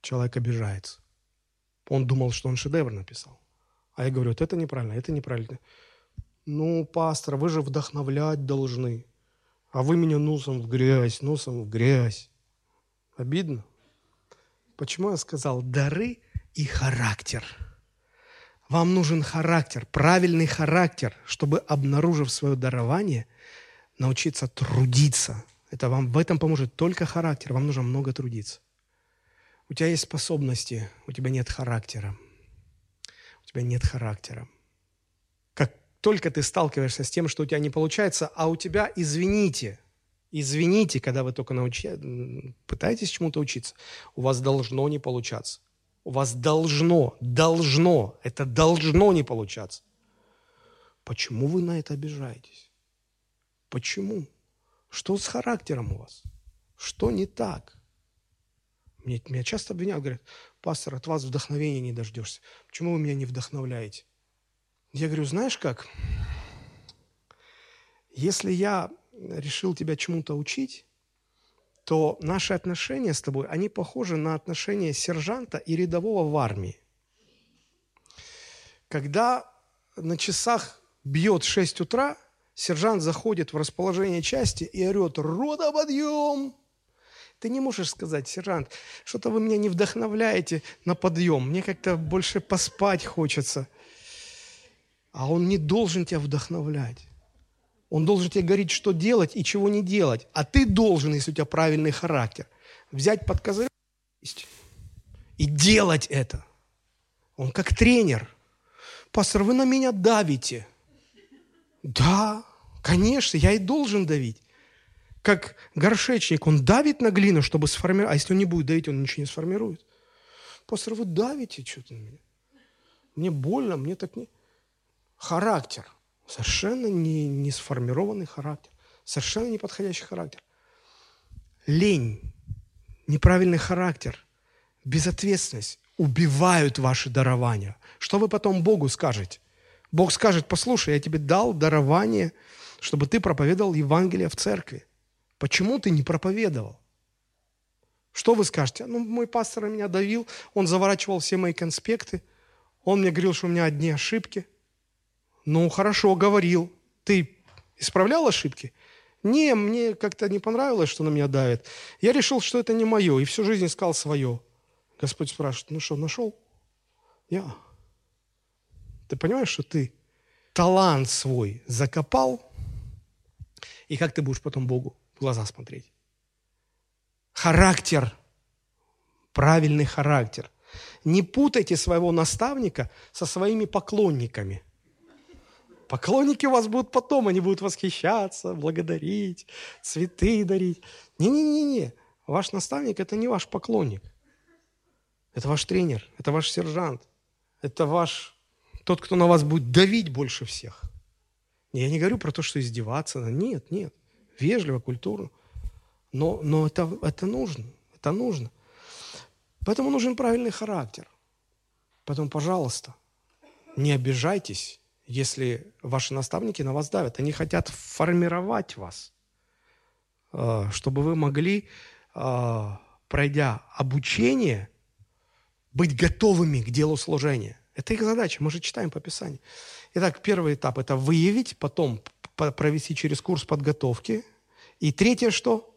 S1: Человек обижается. Он думал, что он шедевр написал. А я говорю, вот это неправильно, это неправильно. Ну, пастор, вы же вдохновлять должны. А вы меня носом в грязь, носом в грязь. Обидно? Почему я сказал дары и характер? Вам нужен характер, правильный характер, чтобы, обнаружив свое дарование, научиться трудиться, Это вам в этом поможет только характер. Вам нужно много трудиться. У тебя есть способности, у тебя нет характера. У тебя нет характера. Как только ты сталкиваешься с тем, что у тебя не получается, а у тебя, извините, извините, когда вы только научи... пытаетесь чему-то учиться, у вас должно не получаться. У вас должно, должно, это должно не получаться. Почему вы на это обижаетесь? Почему? Что с характером у вас? Что не так? Мне, меня часто обвиняют, говорят, пастор, от вас вдохновения не дождешься. Почему вы меня не вдохновляете? Я говорю, знаешь как? Если я решил тебя чему-то учить, то наши отношения с тобой, они похожи на отношения сержанта и рядового в армии. Когда на часах бьет 6 утра, сержант заходит в расположение части и орет «Рота, подъем!» Ты не можешь сказать, сержант, что-то вы меня не вдохновляете на подъем, мне как-то больше поспать хочется. А он не должен тебя вдохновлять. Он должен тебе говорить, что делать и чего не делать. А ты должен, если у тебя правильный характер, взять под козырек и делать это. Он как тренер. Пастор, вы на меня давите. Да, конечно, я и должен давить как горшечник, он давит на глину, чтобы сформировать. А если он не будет давить, он ничего не сформирует. Пастор, вы давите что-то на меня. Мне больно, мне так не... Характер. Совершенно не, не сформированный характер. Совершенно неподходящий характер. Лень, неправильный характер, безответственность убивают ваши дарования. Что вы потом Богу скажете? Бог скажет, послушай, я тебе дал дарование, чтобы ты проповедовал Евангелие в церкви. Почему ты не проповедовал? Что вы скажете? Ну, мой пастор меня давил, он заворачивал все мои конспекты, он мне говорил, что у меня одни ошибки. Ну, хорошо, говорил. Ты исправлял ошибки? Не, мне как-то не понравилось, что на меня давит. Я решил, что это не мое, и всю жизнь искал свое. Господь спрашивает, ну что, нашел? Я. Ты понимаешь, что ты талант свой закопал, и как ты будешь потом Богу глаза смотреть. Характер, правильный характер. Не путайте своего наставника со своими поклонниками. Поклонники у вас будут потом, они будут восхищаться, благодарить, цветы дарить. Не-не-не-не, ваш наставник – это не ваш поклонник. Это ваш тренер, это ваш сержант, это ваш тот, кто на вас будет давить больше всех. Я не говорю про то, что издеваться. Нет, нет вежливо, культурно. Но, но это, это нужно, это нужно. Поэтому нужен правильный характер. Поэтому, пожалуйста, не обижайтесь, если ваши наставники на вас давят. Они хотят формировать вас, э, чтобы вы могли, э, пройдя обучение, быть готовыми к делу служения. Это их задача, мы же читаем по Писанию. Итак, первый этап – это выявить, потом провести через курс подготовки. И третье что?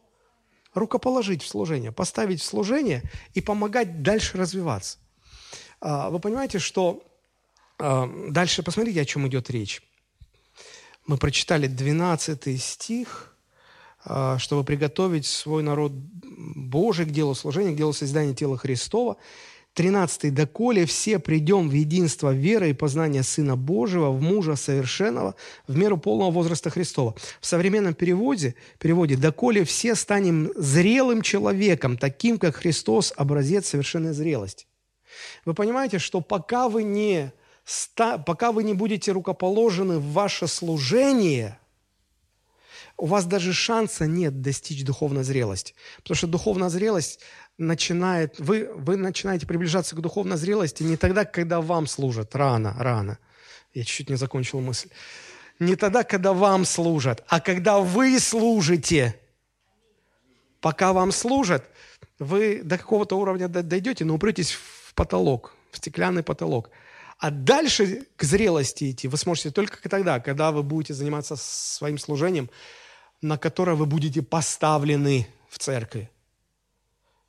S1: Рукоположить в служение, поставить в служение и помогать дальше развиваться. А, вы понимаете, что дальше, посмотрите, о чем идет речь. Мы прочитали 12 стих, а, чтобы приготовить свой народ Божий к делу служения, к делу созидания тела Христова. 13. «Доколе все придем в единство веры и познания Сына Божьего, в мужа совершенного, в меру полного возраста Христова». В современном переводе, переводе «Доколе все станем зрелым человеком, таким, как Христос, образец совершенной зрелости». Вы понимаете, что пока вы не, пока вы не будете рукоположены в ваше служение – у вас даже шанса нет достичь духовной зрелости. Потому что духовная зрелость начинает, вы, вы начинаете приближаться к духовной зрелости не тогда, когда вам служат, рано, рано. Я чуть-чуть не закончил мысль. Не тогда, когда вам служат, а когда вы служите. Пока вам служат, вы до какого-то уровня дойдете, но упретесь в потолок, в стеклянный потолок. А дальше к зрелости идти вы сможете только тогда, когда вы будете заниматься своим служением, на которое вы будете поставлены в церкви.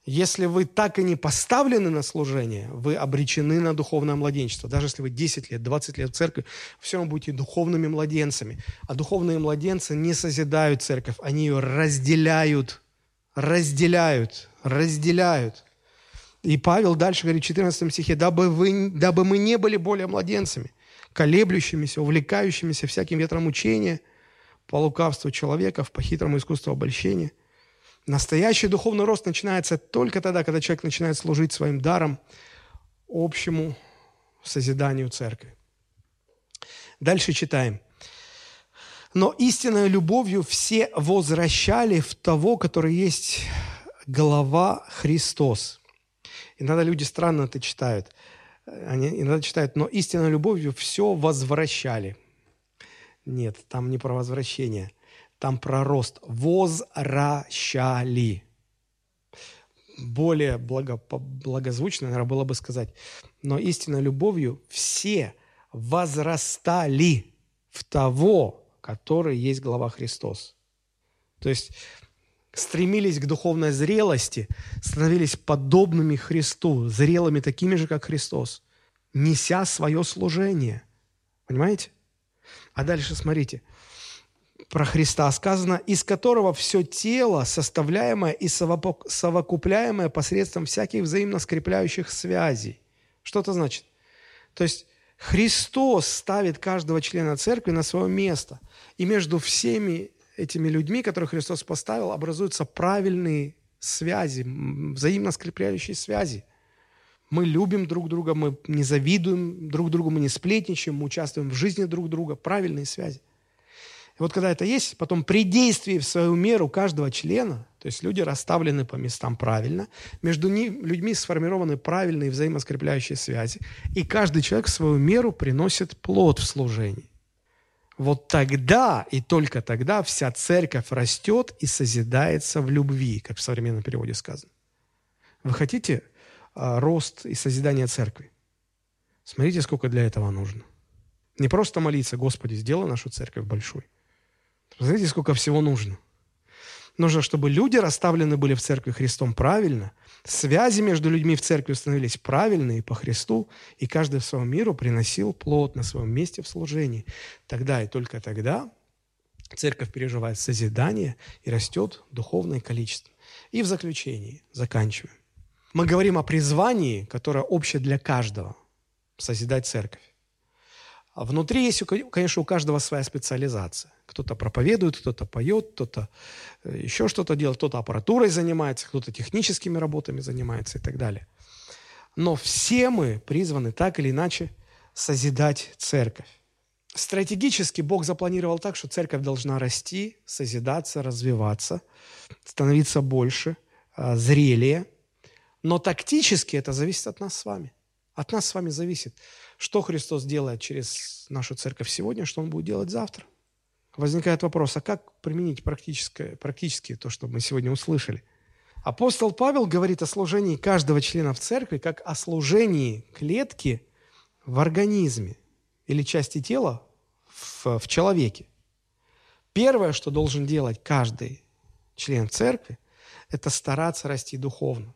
S1: Если вы так и не поставлены на служение, вы обречены на духовное младенчество. Даже если вы 10 лет, 20 лет в церкви, все равно будете духовными младенцами. А духовные младенцы не созидают церковь, они ее разделяют, разделяют, разделяют. И Павел дальше говорит в 14 стихе, дабы, вы, дабы мы не были более младенцами, колеблющимися, увлекающимися всяким ветром учения, по лукавству человеков, по хитрому искусству обольщения – Настоящий духовный рост начинается только тогда, когда человек начинает служить своим даром общему созиданию церкви. Дальше читаем. Но истинной любовью все возвращали в того, который есть голова Христос. Иногда люди странно это читают. Они иногда читают, но истинной любовью все возвращали. Нет, там не про возвращение там про рост. Возвращали. Более благо, благозвучно, наверное, было бы сказать. Но истинной любовью все возрастали в того, который есть глава Христос. То есть стремились к духовной зрелости, становились подобными Христу, зрелыми такими же, как Христос, неся свое служение. Понимаете? А дальше смотрите – про Христа сказано, из которого все тело, составляемое и совокупляемое посредством всяких взаимно скрепляющих связей. Что это значит? То есть Христос ставит каждого члена церкви на свое место. И между всеми этими людьми, которых Христос поставил, образуются правильные связи, взаимно скрепляющие связи. Мы любим друг друга, мы не завидуем друг другу, мы не сплетничаем, мы участвуем в жизни друг друга. Правильные связи. И вот когда это есть, потом при действии в свою меру каждого члена, то есть люди расставлены по местам правильно, между ними, людьми сформированы правильные взаимоскрепляющие связи, и каждый человек в свою меру приносит плод в служении. Вот тогда и только тогда вся церковь растет и созидается в любви, как в современном переводе сказано. Вы хотите а, рост и созидание церкви? Смотрите, сколько для этого нужно. Не просто молиться, Господи, сделай нашу церковь большой. Знаете, сколько всего нужно? Нужно, чтобы люди расставлены были в церкви Христом правильно, связи между людьми в церкви становились правильные по Христу, и каждый в своем миру приносил плод на своем месте в служении. Тогда и только тогда церковь переживает созидание и растет духовное количество. И в заключении, заканчиваем. Мы говорим о призвании, которое общее для каждого – созидать церковь. А внутри есть, конечно, у каждого своя специализация. Кто-то проповедует, кто-то поет, кто-то э, еще что-то делает, кто-то аппаратурой занимается, кто-то техническими работами занимается и так далее. Но все мы призваны так или иначе созидать церковь. Стратегически Бог запланировал так, что церковь должна расти, созидаться, развиваться, становиться больше, а, зрелее. Но тактически это зависит от нас с вами. От нас с вами зависит, что Христос делает через нашу церковь сегодня, что Он будет делать завтра. Возникает вопрос, а как применить практическое, практически то, что мы сегодня услышали? Апостол Павел говорит о служении каждого члена в церкви как о служении клетки в организме или части тела в, в человеке. Первое, что должен делать каждый член церкви, это стараться расти духовно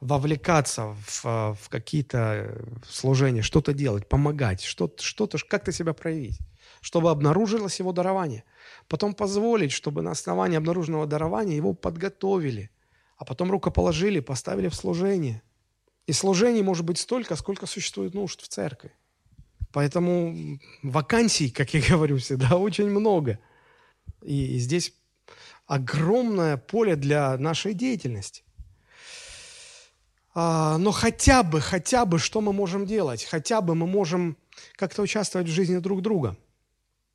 S1: вовлекаться в, в какие-то служения, что-то делать, помогать, что-то, что-то, как-то себя проявить, чтобы обнаружилось его дарование. Потом позволить, чтобы на основании обнаруженного дарования его подготовили, а потом рукоположили, поставили в служение. И служений может быть столько, сколько существует нужд в церкви. Поэтому вакансий, как я говорю всегда, очень много. И здесь огромное поле для нашей деятельности. А, но хотя бы, хотя бы, что мы можем делать? Хотя бы мы можем как-то участвовать в жизни друг друга.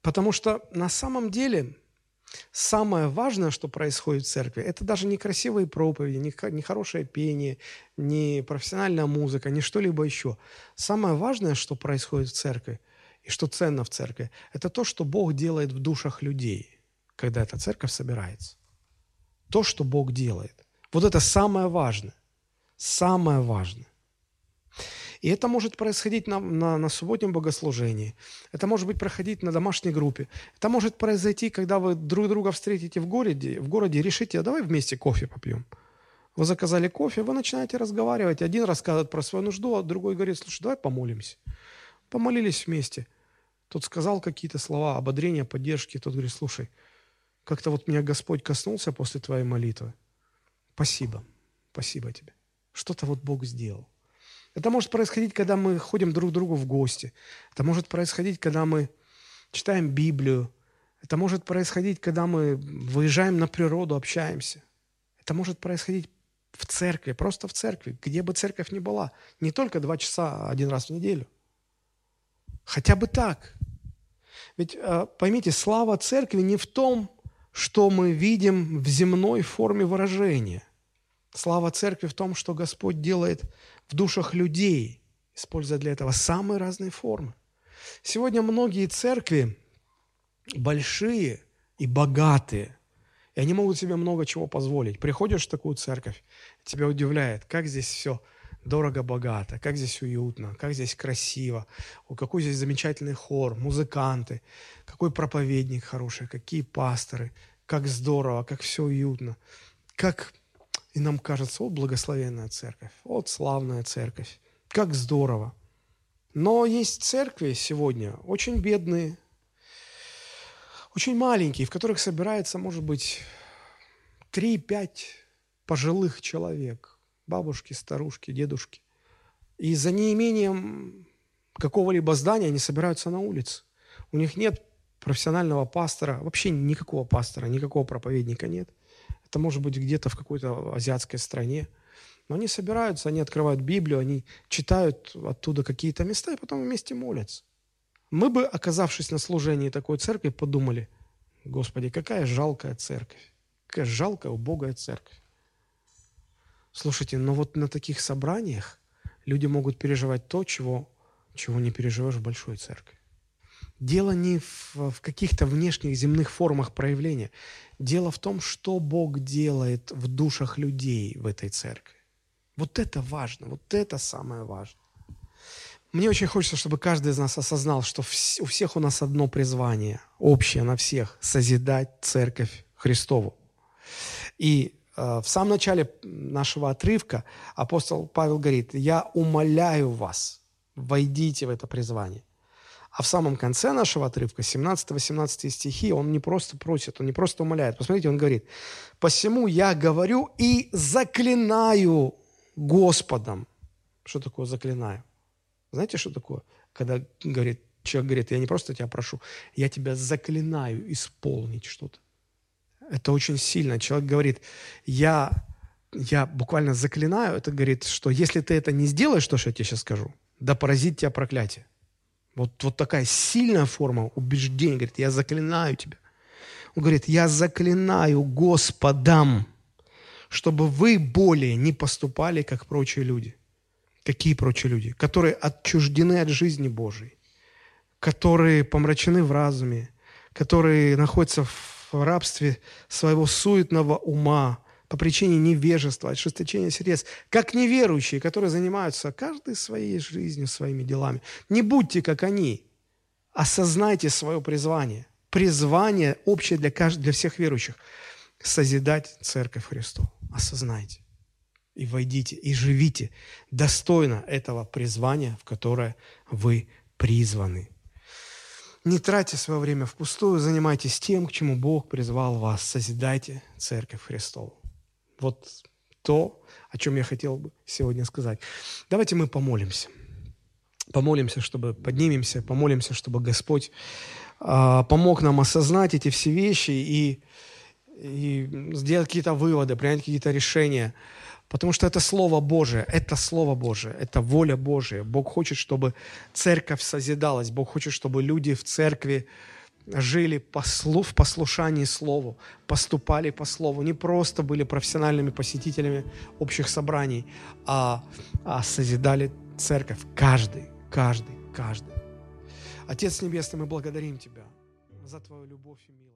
S1: Потому что на самом деле самое важное, что происходит в церкви, это даже не красивые проповеди, не хорошее пение, не профессиональная музыка, не что-либо еще. Самое важное, что происходит в церкви и что ценно в церкви, это то, что Бог делает в душах людей, когда эта церковь собирается. То, что Бог делает. Вот это самое важное самое важное. И это может происходить на, на, на субботнем богослужении. Это может быть проходить на домашней группе. Это может произойти, когда вы друг друга встретите в городе, в городе решите, а давай вместе кофе попьем. Вы заказали кофе, вы начинаете разговаривать. Один рассказывает про свою нужду, а другой говорит, слушай, давай помолимся. Помолились вместе. Тот сказал какие-то слова ободрения, поддержки. Тот говорит, слушай, как-то вот меня Господь коснулся после твоей молитвы. Спасибо. Спасибо тебе. Что-то вот Бог сделал. Это может происходить, когда мы ходим друг к другу в гости. Это может происходить, когда мы читаем Библию. Это может происходить, когда мы выезжаем на природу, общаемся. Это может происходить в церкви, просто в церкви, где бы церковь ни была. Не только два часа один раз в неделю. Хотя бы так. Ведь э, поймите, слава церкви не в том, что мы видим в земной форме выражения. Слава церкви в том, что Господь делает в душах людей, используя для этого самые разные формы. Сегодня многие церкви большие и богатые – и они могут себе много чего позволить. Приходишь в такую церковь, тебя удивляет, как здесь все дорого-богато, как здесь уютно, как здесь красиво, какой здесь замечательный хор, музыканты, какой проповедник хороший, какие пасторы, как здорово, как все уютно, как и нам кажется, вот благословенная церковь, вот славная церковь, как здорово. Но есть церкви сегодня очень бедные, очень маленькие, в которых собирается, может быть, 3-5 пожилых человек, бабушки, старушки, дедушки. И за неимением какого-либо здания они собираются на улице. У них нет профессионального пастора, вообще никакого пастора, никакого проповедника нет. Это может быть где-то в какой-то азиатской стране. Но они собираются, они открывают Библию, они читают оттуда какие-то места и потом вместе молятся. Мы бы, оказавшись на служении такой церкви, подумали, Господи, какая жалкая церковь, какая жалкая, убогая церковь. Слушайте, но вот на таких собраниях люди могут переживать то, чего, чего не переживаешь в большой церкви. Дело не в, в каких-то внешних земных формах проявления. Дело в том, что Бог делает в душах людей в этой церкви. Вот это важно, вот это самое важное. Мне очень хочется, чтобы каждый из нас осознал, что у всех у нас одно призвание, общее на всех – созидать церковь Христову. И э, в самом начале нашего отрывка апостол Павел говорит, «Я умоляю вас, войдите в это призвание». А в самом конце нашего отрывка, 17-18 стихи, он не просто просит, он не просто умоляет. Посмотрите, он говорит, «Посему я говорю и заклинаю Господом». Что такое заклинаю? Знаете, что такое? Когда говорит, человек говорит, я не просто тебя прошу, я тебя заклинаю исполнить что-то. Это очень сильно. Человек говорит, я, я буквально заклинаю, это говорит, что если ты это не сделаешь, то, что я тебе сейчас скажу, да поразит тебя проклятие. Вот, вот такая сильная форма убеждения. Говорит, я заклинаю тебя. Он говорит, я заклинаю Господом, чтобы вы более не поступали, как прочие люди. Какие прочие люди? Которые отчуждены от жизни Божией, которые помрачены в разуме, которые находятся в рабстве своего суетного ума по причине невежества, ожесточения сердец, как неверующие, которые занимаются каждой своей жизнью, своими делами. Не будьте как они, осознайте свое призвание. Призвание общее для, кажд... для всех верующих – созидать Церковь Христову. Осознайте и войдите, и живите достойно этого призвания, в которое вы призваны. Не тратьте свое время впустую, занимайтесь тем, к чему Бог призвал вас. Созидайте Церковь Христову. Вот то, о чем я хотел бы сегодня сказать. Давайте мы помолимся. Помолимся, чтобы поднимемся, помолимся, чтобы Господь э, помог нам осознать эти все вещи и, и сделать какие-то выводы, принять какие-то решения. Потому что это Слово Божие, это Слово Божие, это воля Божия. Бог хочет, чтобы церковь созидалась, Бог хочет, чтобы люди в церкви жили послу, в послушании Слову, поступали по Слову, не просто были профессиональными посетителями общих собраний, а, а созидали церковь. Каждый, каждый, каждый. Отец Небесный, мы благодарим Тебя за Твою любовь и милость.